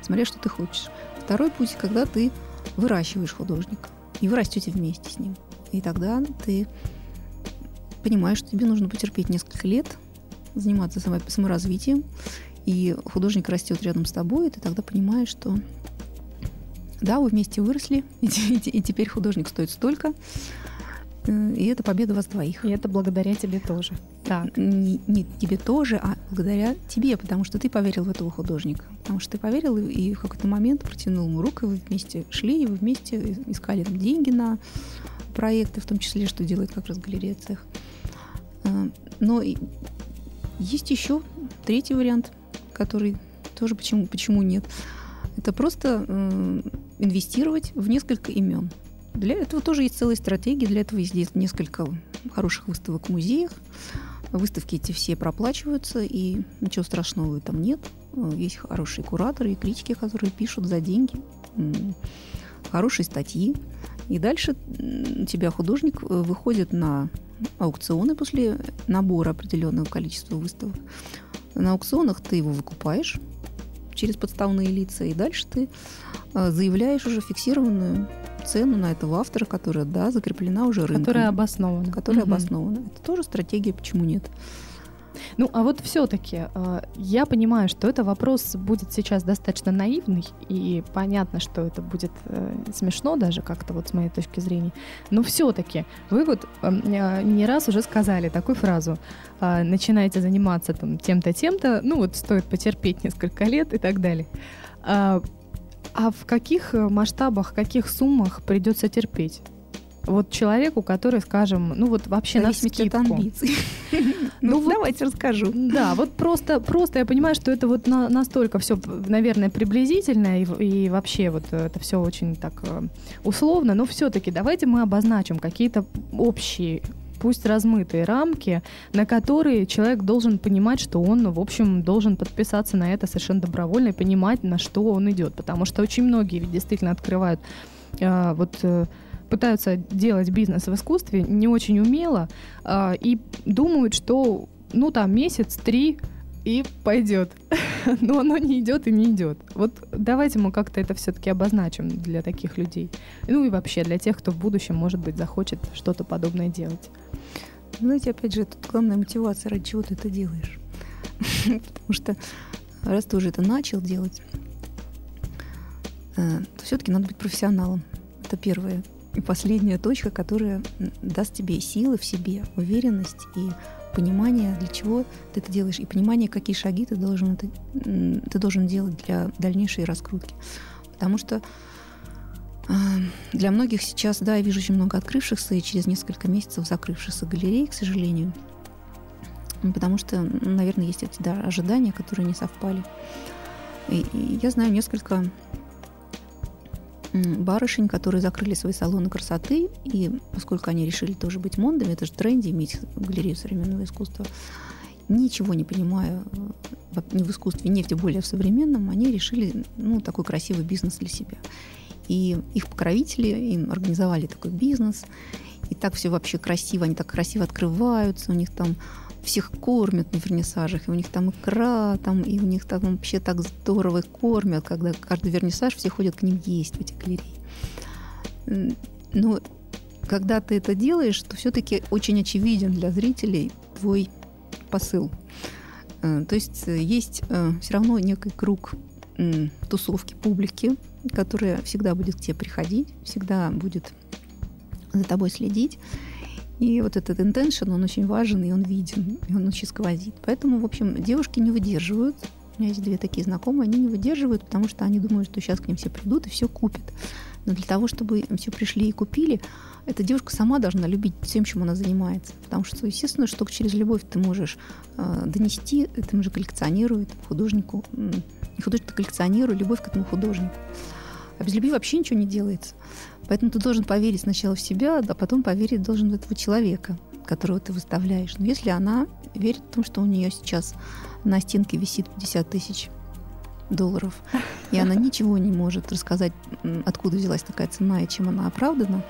Speaker 2: Смотря, что ты хочешь. Второй путь, когда ты выращиваешь художника. И вы растете вместе с ним. И тогда ты понимаешь, что тебе нужно потерпеть несколько лет, заниматься саморазвитием, и художник растет рядом с тобой, и ты тогда понимаешь, что да, вы вместе выросли, и, и, и теперь художник стоит столько. Э, и это победа вас двоих.
Speaker 1: И это благодаря тебе тоже.
Speaker 2: Так. Не, не тебе тоже, а благодаря тебе, потому что ты поверил в этого художника. Потому что ты поверил и, в какой-то момент протянул ему руку, и вы вместе шли, и вы вместе искали там, деньги на проекты, в том числе, что делает как раз галерея цех. Э, но есть еще третий вариант, который тоже почему, почему нет. Это просто инвестировать в несколько имен. Для этого тоже есть целая стратегия, для этого есть несколько хороших выставок в музеях. Выставки эти все проплачиваются, и ничего страшного там нет. Есть хорошие кураторы и критики, которые пишут за деньги хорошие статьи. И дальше у тебя художник э, выходит на аукционы после набора определенного количества выставок. На аукционах ты его выкупаешь, через подставные лица, и дальше ты заявляешь уже фиксированную цену на этого автора, которая, да, закреплена уже рынком.
Speaker 1: Которая обоснована.
Speaker 2: Которая угу. обоснована. Это тоже стратегия, почему нет.
Speaker 1: Ну, а вот все-таки э, я понимаю, что это вопрос будет сейчас достаточно наивный, и понятно, что это будет э, смешно даже как-то вот с моей точки зрения. Но все-таки вы вот эм, э, не раз уже сказали такую фразу: э, начинаете заниматься там тем-то, тем-то, ну вот стоит потерпеть несколько лет и так далее. А, в каких масштабах, каких суммах придется терпеть? вот человеку, который, скажем, ну вот вообще на скидку.
Speaker 2: Ну, ну давайте расскажу.
Speaker 1: Да, вот просто, просто я понимаю, что это вот настолько все, наверное, приблизительно и, и вообще вот это все очень так э, условно, но все-таки давайте мы обозначим какие-то общие пусть размытые рамки, на которые человек должен понимать, что он, в общем, должен подписаться на это совершенно добровольно и понимать, на что он идет. Потому что очень многие действительно открывают э, вот э, пытаются делать бизнес в искусстве не очень умело э, и думают, что ну там месяц, три и пойдет. Но оно не идет и не идет. Вот давайте мы как-то это все-таки обозначим для таких людей. Ну и вообще для тех, кто в будущем, может быть, захочет что-то подобное делать.
Speaker 2: Знаете, опять же, тут главная мотивация, ради чего ты это делаешь. Потому что раз ты уже это начал делать, э, то все-таки надо быть профессионалом. Это первое. И последняя точка, которая даст тебе силы в себе, уверенность и понимание, для чего ты это делаешь, и понимание, какие шаги ты должен, это, ты должен делать для дальнейшей раскрутки. Потому что э, для многих сейчас, да, я вижу очень много открывшихся и через несколько месяцев закрывшихся галерей, к сожалению. Потому что, наверное, есть эти да, ожидания, которые не совпали. И, и я знаю несколько барышень, которые закрыли свои салоны красоты, и поскольку они решили тоже быть мондами, это же тренди иметь галерею современного искусства, ничего не понимая э, ни в искусстве, ни в тем более в современном, они решили ну, такой красивый бизнес для себя. И их покровители им организовали такой бизнес, и так все вообще красиво, они так красиво открываются, у них там всех кормят на вернисажах, и у них там икра, там, и у них там вообще так здорово кормят, когда каждый вернисаж все ходят к ним есть в эти галереи. Но когда ты это делаешь, то все-таки очень очевиден для зрителей твой посыл. Э, то есть э, есть э, все равно некий круг тусовки публики, которая всегда будет к тебе приходить, всегда будет за тобой следить. И вот этот intention, он очень важен, и он виден, и он очень сквозит. Поэтому, в общем, девушки не выдерживают. У меня есть две такие знакомые, они не выдерживают, потому что они думают, что сейчас к ним все придут и все купят. Но для того, чтобы им все пришли и купили, эта девушка сама должна любить тем, чем она занимается. Потому что, естественно, что через любовь ты можешь э, донести этому же коллекционеру, этому художнику. И художник коллекционеру, любовь к этому художнику. А без любви вообще ничего не делается. Поэтому ты должен поверить сначала в себя, а потом поверить должен в этого человека, которого ты выставляешь. Но если она верит в том, что у нее сейчас на стенке висит 50 тысяч долларов, и она ничего не может рассказать, откуда взялась такая цена и чем она оправдана,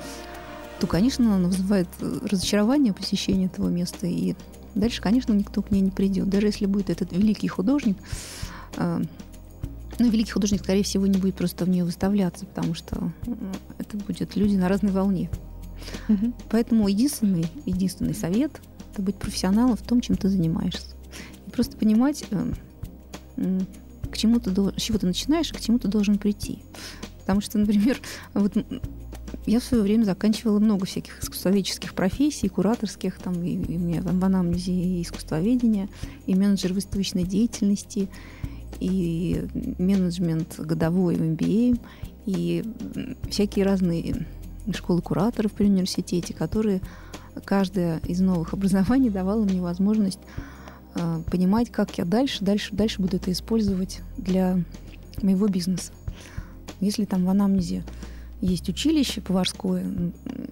Speaker 2: то, конечно, она вызывает разочарование посещения этого места, и дальше, конечно, никто к ней не придет. Даже если будет этот великий художник, а, ну, великий художник, скорее всего, не будет просто в нее выставляться, потому что это будет люди на разной волне. Угу. Поэтому единственный, единственный совет – это быть профессионалом в том, чем ты занимаешься. И просто понимать, э, к чему ты, с чего ты начинаешь и к чему ты должен прийти. Потому что, например, вот я в свое время заканчивала много всяких искусствоведческих профессий, кураторских, там, и, и у меня в анамнезе и искусствоведения, и менеджер выставочной деятельности, и менеджмент годовой в MBA, и всякие разные школы кураторов при университете, которые каждая из новых образований давала мне возможность э, понимать, как я дальше, дальше, дальше буду это использовать для моего бизнеса. Если там в анамнезе есть училище поварское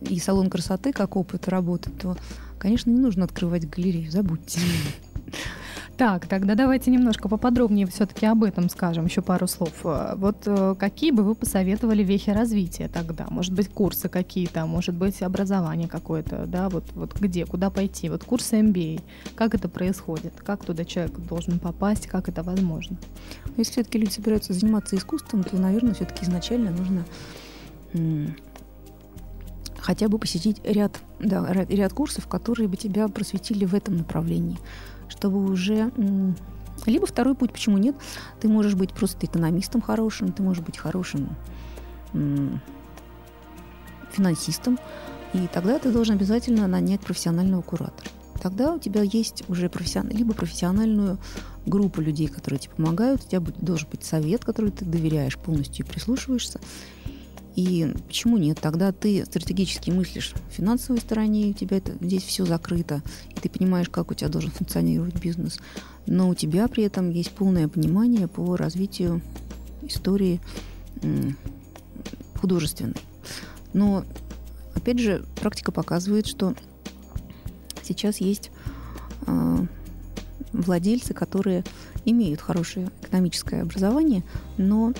Speaker 2: и салон красоты как опыт работы, то, конечно, не нужно открывать галерею, забудьте.
Speaker 1: Так, тогда давайте немножко поподробнее все-таки об этом скажем, еще пару слов. Э, вот э, какие бы вы посоветовали вехи развития тогда? Может быть, курсы какие-то, может быть, образование какое-то, да, вот, вот где, куда пойти? Вот курсы MBA, как это происходит? Как туда человек должен попасть, как это возможно?
Speaker 2: Если все-таки люди собираются заниматься искусством, то, наверное, все-таки изначально нужно хотя бы посетить ряд, да, ряд курсов, которые бы тебя просветили в этом направлении, чтобы уже либо второй путь, почему нет? Ты можешь быть просто экономистом хорошим, ты можешь быть хорошим финансистом, и тогда ты должен обязательно нанять профессионального куратора. Тогда у тебя есть уже профессион... либо профессиональную группу людей, которые тебе помогают, у тебя должен быть совет, который ты доверяешь полностью и прислушиваешься. И почему нет? Тогда ты стратегически мыслишь в финансовой стороне, у тебя это, здесь все закрыто, и ты понимаешь, как у тебя должен функционировать бизнес. Но у тебя при этом есть полное понимание по развитию истории художественной. Но, опять же, практика показывает, что сейчас есть э, владельцы, которые имеют хорошее экономическое образование, но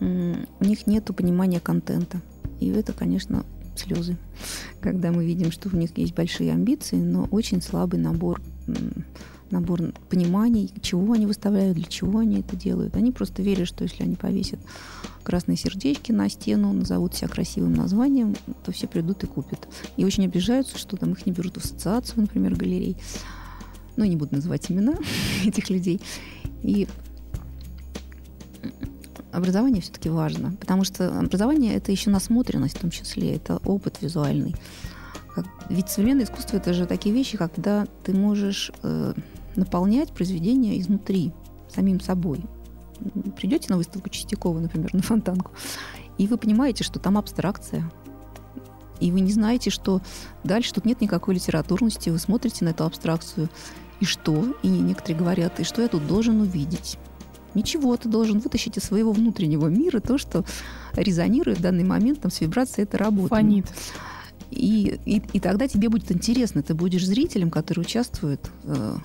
Speaker 2: у них нет понимания контента. И это, конечно, слезы, когда мы видим, что у них есть большие амбиции, но очень слабый набор набор пониманий, чего они выставляют, для чего они это делают. Они просто верят, что если они повесят красные сердечки на стену, назовут себя красивым названием, то все придут и купят. И очень обижаются, что там их не берут в ассоциацию, например, галерей. Но ну, не буду называть имена этих людей. И образование все-таки важно, потому что образование это еще насмотренность в том числе, это опыт визуальный. Ведь современное искусство это же такие вещи, когда ты можешь э, наполнять произведение изнутри, самим собой. Придете на выставку Чистякова, например, на Фонтанку, и вы понимаете, что там абстракция, и вы не знаете, что дальше тут нет никакой литературности, вы смотрите на эту абстракцию, и что? И некоторые говорят, и что я тут должен увидеть? Ничего, ты должен вытащить из своего внутреннего мира то, что резонирует в данный момент там, с вибрацией этой работы.
Speaker 1: Фонит.
Speaker 2: И, и, и тогда тебе будет интересно, ты будешь зрителем, который участвует э,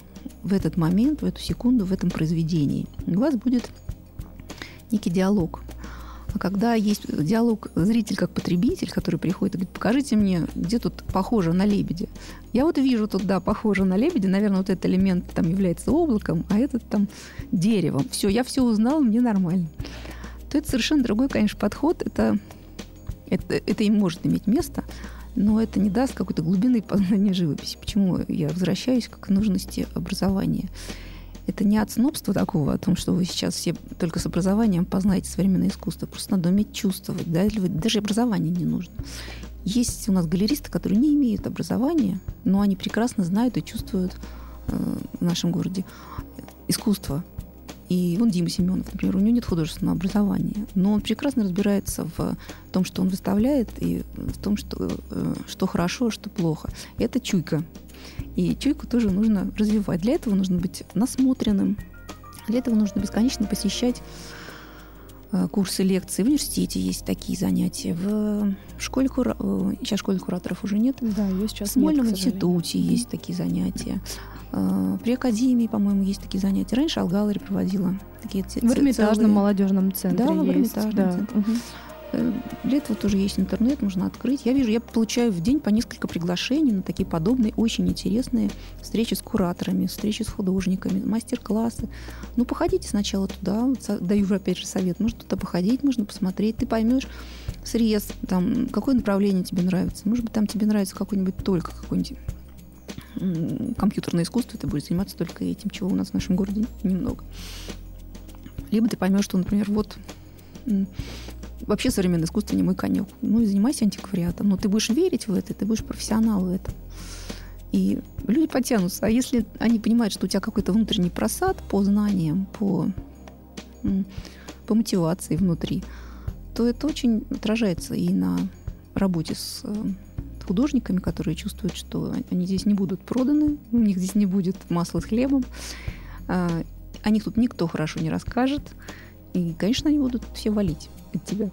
Speaker 2: в этот момент, в эту секунду, в этом произведении. У вас будет некий диалог. А когда есть диалог зритель как потребитель, который приходит и говорит, покажите мне, где тут похоже на лебедя. Я вот вижу тут, да, похоже на лебедя, наверное, вот этот элемент там является облаком, а этот там деревом. Все, я все узнал, мне нормально. То это совершенно другой, конечно, подход. Это, это, это и может иметь место, но это не даст какой-то глубины познания живописи. Почему я возвращаюсь к нужности образования? Это не от снобства такого, о том, что вы сейчас все только с образованием познаете современное искусство. Просто надо уметь чувствовать. Да? Даже образование не нужно. Есть у нас галеристы, которые не имеют образования, но они прекрасно знают и чувствуют э, в нашем городе искусство. И он Дима Семенов, например, у него нет художественного образования, но он прекрасно разбирается в том, что он выставляет, и в том, что, э, что хорошо, а что плохо. Это чуйка. И чуйку тоже нужно развивать. Для этого нужно быть насмотренным. Для этого нужно бесконечно посещать э, курсы лекции. В университете есть такие занятия. В школе кура... Э, сейчас школе кураторов уже нет.
Speaker 1: Да, ее сейчас
Speaker 2: В Смольном
Speaker 1: нет,
Speaker 2: институте есть такие занятия. А, при Академии, по-моему, есть такие занятия. Раньше Алгалари проводила такие
Speaker 1: В Эрмитажном молодежном центре
Speaker 2: Да,
Speaker 1: есть.
Speaker 2: в Эрмитажном да. центре. Угу. Для этого тоже есть интернет, можно открыть. Я вижу, я получаю в день по несколько приглашений на такие подобные, очень интересные встречи с кураторами, встречи с художниками, мастер-классы. Ну, походите сначала туда, даю опять же совет, можно туда походить, можно посмотреть, ты поймешь срез, там, какое направление тебе нравится. Может быть, там тебе нравится какой-нибудь только какой-нибудь компьютерное искусство, ты будешь заниматься только этим, чего у нас в нашем городе немного. Либо ты поймешь, что, например, вот вообще современное искусство не мой конек. Ну занимайся антиквариатом. Но ты будешь верить в это, ты будешь профессионал в этом. И люди потянутся. А если они понимают, что у тебя какой-то внутренний просад по знаниям, по, по мотивации внутри, то это очень отражается и на работе с э, художниками, которые чувствуют, что они здесь не будут проданы, у них здесь не будет масла с хлебом, а, о них тут никто хорошо не расскажет, и, конечно, они будут все валить от тебя.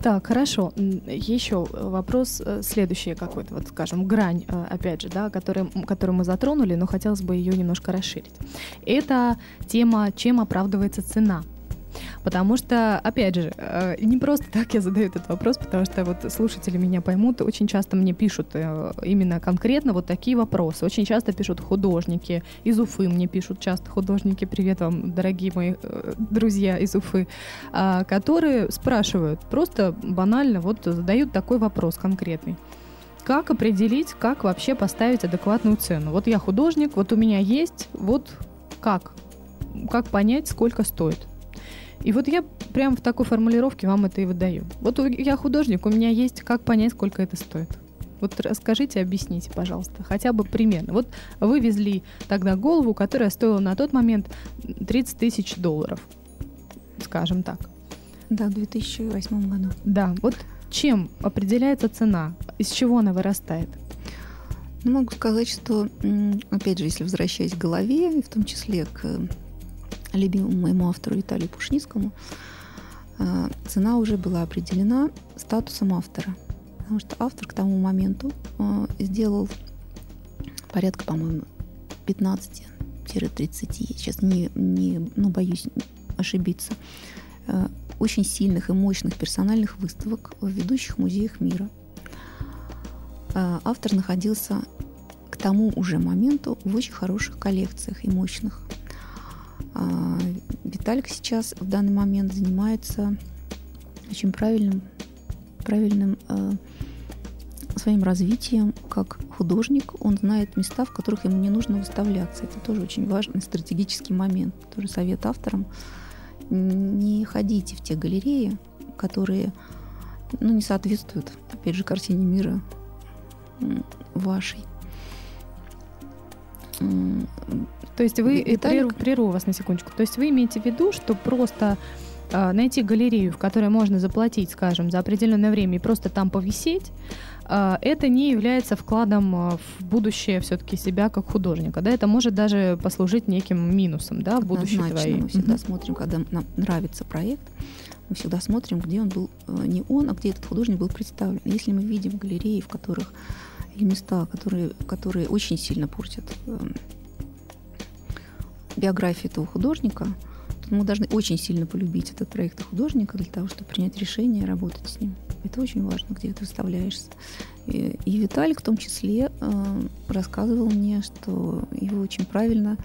Speaker 1: Так, хорошо. Еще вопрос э, следующий какой-то, вот скажем, грань, э, опять же, да, который, которую мы затронули, но хотелось бы ее немножко расширить. Это тема, чем оправдывается цена Потому что, опять же, э, не просто так я задаю этот вопрос, потому что вот слушатели меня поймут, очень часто мне пишут э, именно конкретно вот такие вопросы. Очень часто пишут художники из Уфы, мне пишут часто художники, привет вам, дорогие мои э, друзья из Уфы, а, которые спрашивают, просто банально вот задают такой вопрос конкретный. Как определить, как вообще поставить адекватную цену? Вот я художник, вот у меня есть, вот как? Как понять, сколько стоит? И вот я прям в такой формулировке вам это и выдаю. Вот я художник, у меня есть, как понять, сколько это стоит. Вот расскажите, объясните, пожалуйста, хотя бы примерно. Вот вы везли тогда голову, которая стоила на тот момент 30 тысяч долларов, скажем так.
Speaker 2: Да, в 2008 году.
Speaker 1: Да, вот чем определяется цена? Из чего она вырастает?
Speaker 2: Ну, могу сказать, что, опять же, если возвращаясь к голове, и в том числе к любимому моему автору Виталию Пушницкому, э, цена уже была определена статусом автора. Потому что автор к тому моменту э, сделал порядка, по-моему, 15-30, сейчас не, не ну, боюсь ошибиться, э, очень сильных и мощных персональных выставок в ведущих музеях мира. Автор находился к тому уже моменту в очень хороших коллекциях и мощных. А, Виталик сейчас в данный момент занимается очень правильным, правильным э, своим развитием как художник. Он знает места, в которых ему не нужно выставляться. Это тоже очень важный стратегический момент. Тоже совет авторам – не ходите в те галереи, которые ну, не соответствуют, опять же, картине мира вашей.
Speaker 1: То есть вы, Виталик... прерву вас на секундочку, то есть вы имеете в виду, что просто э, найти галерею, в которой можно заплатить, скажем, за определенное время и просто там повисеть, а, это не является вкладом а, в будущее все-таки себя как художника. Да? Это может даже послужить неким минусом да, в будущее твоей.
Speaker 2: Мы всегда mm-hmm. смотрим, когда нам нравится проект, мы всегда смотрим, где он был, э, не он, а где этот художник был представлен. Если мы видим галереи, в которых или места, которые, которые очень сильно портят э, биографию этого художника, то мы должны очень сильно полюбить этот проект художника для того, чтобы принять решение работать с ним. Это очень важно, где ты выставляешься. И, и Виталик в том числе э, рассказывал мне, что его очень правильно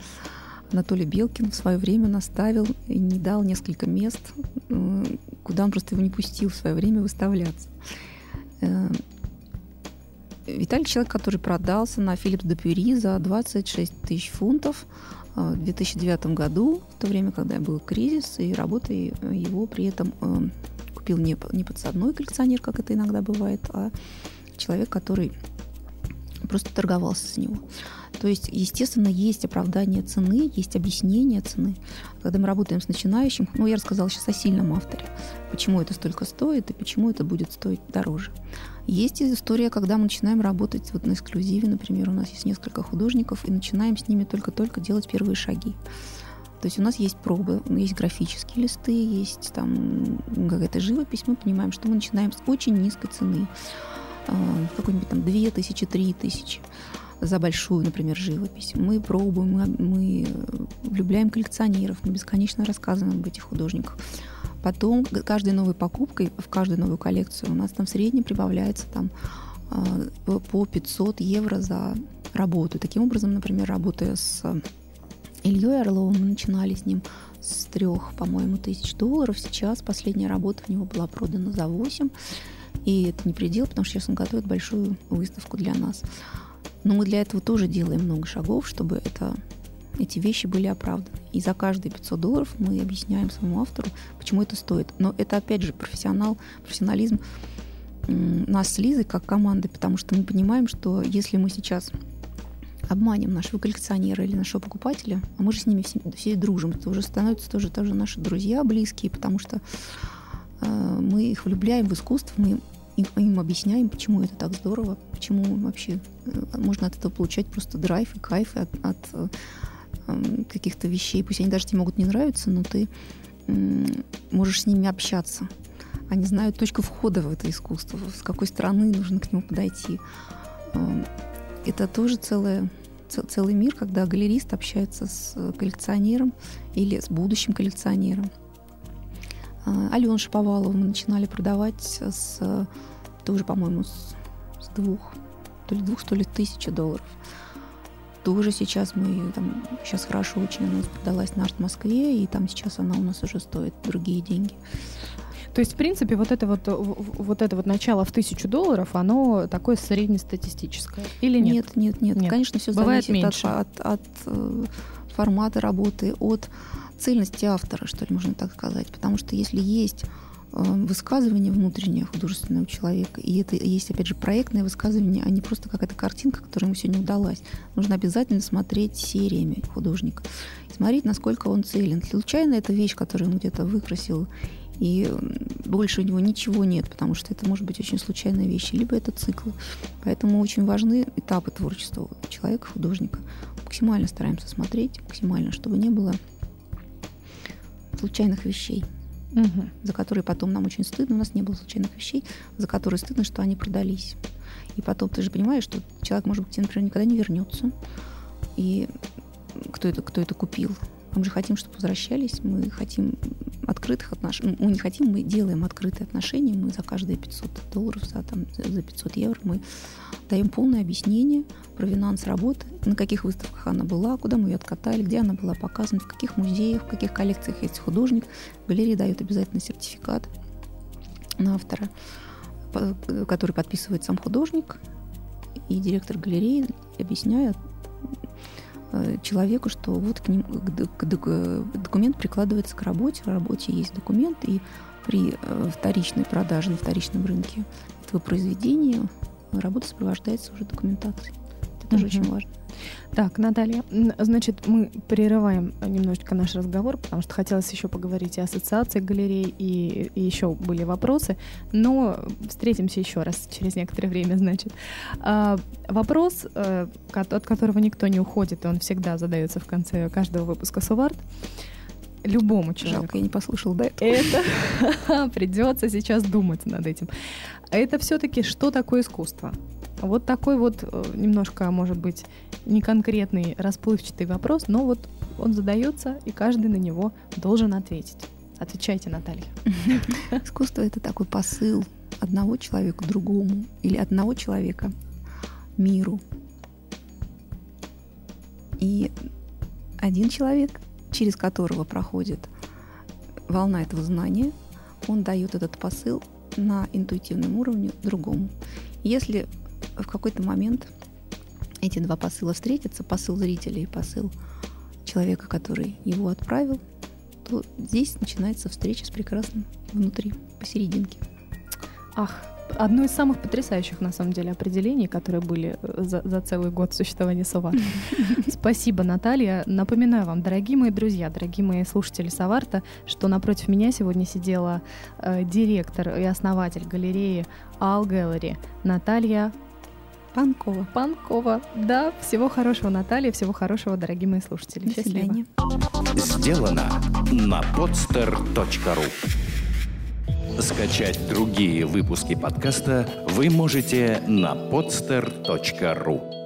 Speaker 2: Анатолий Белкин в свое время наставил и не дал несколько мест, э, куда он просто его не пустил в свое время выставляться. Э, Виталий человек, который продался на Филипп де за 26 тысяч фунтов э, в 2009 году, в то время, когда был кризис, и работа его при этом э, купил не, не подсадной коллекционер, как это иногда бывает, а человек, который просто торговался с него. То есть, естественно, есть оправдание цены, есть объяснение цены. Когда мы работаем с начинающим, ну, я рассказала сейчас о сильном авторе, почему это столько стоит и почему это будет стоить дороже. Есть история, когда мы начинаем работать вот на эксклюзиве, например, у нас есть несколько художников, и начинаем с ними только-только делать первые шаги. То есть у нас есть пробы, есть графические листы, есть там какая-то живопись. Мы понимаем, что мы начинаем с очень низкой цены. А, какой-нибудь там 2 тысячи, 3 тысячи за большую, например, живопись. Мы пробуем, мы, мы влюбляем коллекционеров, мы бесконечно рассказываем об этих художниках. Потом каждой новой покупкой в каждую новую коллекцию у нас там в среднем прибавляется там а, по 500 евро за работу. Таким образом, например, работая с Ильей Орловым мы начинали с ним с трех, по-моему, тысяч долларов. Сейчас последняя работа в него была продана за 8. И это не предел, потому что сейчас он готовит большую выставку для нас. Но мы для этого тоже делаем много шагов, чтобы это, эти вещи были оправданы. И за каждые 500 долларов мы объясняем своему автору, почему это стоит. Но это, опять же, профессионал, профессионализм нас с Лизой как команды, потому что мы понимаем, что если мы сейчас обманем нашего коллекционера или нашего покупателя, а мы же с ними все, все дружим, это уже становятся тоже, тоже наши друзья близкие, потому что э, мы их влюбляем в искусство, мы им, им объясняем, почему это так здорово, почему вообще э, можно от этого получать просто драйв и кайф от, от э, эм, каких-то вещей. Пусть они даже тебе могут не нравиться, но ты можешь с ними общаться. Они знают точку входа в это искусство, с какой стороны нужно к нему подойти. Э, это тоже целая целый мир, когда галерист общается с коллекционером или с будущим коллекционером. А, Алену Шаповалову мы начинали продавать с тоже, по-моему, с, с двух, то ли двух, то ли тысячи долларов. Тоже сейчас мы там сейчас хорошо очень она продалась на арт Москве, и там сейчас она у нас уже стоит другие деньги.
Speaker 1: То есть, в принципе, вот это вот, вот это вот начало в тысячу долларов, оно такое среднестатистическое или нет?
Speaker 2: Нет, нет, нет. нет. Конечно, все
Speaker 1: Бывает
Speaker 2: зависит
Speaker 1: меньше.
Speaker 2: от, от, от э, формата работы, от цельности автора, что ли, можно так сказать. Потому что если есть э, высказывание внутреннее художественного человека. И это есть, опять же, проектное высказывание, а не просто какая-то картинка, которая ему сегодня удалась. Нужно обязательно смотреть сериями художника. смотреть, насколько он целен. Случайно эта вещь, которую он где-то выкрасил и больше у него ничего нет, потому что это может быть очень случайная вещь, либо это циклы. Поэтому очень важны этапы творчества человека, художника. Максимально стараемся смотреть, максимально, чтобы не было случайных вещей, угу. за которые потом нам очень стыдно. У нас не было случайных вещей, за которые стыдно, что они продались. И потом ты же понимаешь, что человек, может быть, например, никогда не вернется. И кто это, кто это купил? Мы же хотим, чтобы возвращались, мы хотим открытых отношений. Мы не хотим, мы делаем открытые отношения. Мы за каждые 500 долларов, за, там, за 500 евро мы даем полное объяснение про финанс работы, на каких выставках она была, куда мы ее откатали, где она была показана, в каких музеях, в каких коллекциях есть художник. Галерея дает обязательно сертификат на автора, который подписывает сам художник, и директор галереи объясняет человеку, что вот к ним к, документ прикладывается к работе, в работе есть документ, и при э, вторичной продаже на вторичном рынке этого произведения работа сопровождается уже документацией. Тоже угу. очень важно.
Speaker 1: Так, Наталья, значит, мы прерываем немножечко наш разговор, потому что хотелось еще поговорить и о ассоциации галерей, и, и еще были вопросы, но встретимся еще раз через некоторое время, значит. А, вопрос, а, от которого никто не уходит, и он всегда задается в конце каждого выпуска Суварт любому человеку.
Speaker 2: Жалко, я не послушал до
Speaker 1: этого. Это придется сейчас думать над этим. Это все-таки что такое искусство? Вот такой вот э, немножко, может быть, не конкретный, расплывчатый вопрос, но вот он задается, и каждый на него должен ответить. Отвечайте, Наталья.
Speaker 2: Искусство — это такой посыл одного человека другому или одного человека миру. И один человек, через которого проходит волна этого знания, он дает этот посыл на интуитивном уровне другому. Если в какой-то момент эти два посыла встретятся, посыл зрителя и посыл человека, который его отправил, то здесь начинается встреча с прекрасным внутри, посерединке.
Speaker 1: Ах, одно из самых потрясающих, на самом деле, определений, которые были э, за, за целый год существования Сова. Спасибо, Наталья. Напоминаю вам, дорогие мои друзья, дорогие мои слушатели Саварта, что напротив меня сегодня сидела э, директор и основатель галереи All Gallery Наталья
Speaker 2: Панкова.
Speaker 1: Панкова. Да, всего хорошего, Наталья, всего хорошего, дорогие мои слушатели.
Speaker 2: До свидания.
Speaker 3: Сделано на podster.ru Скачать другие выпуски подкаста вы можете на podster.ru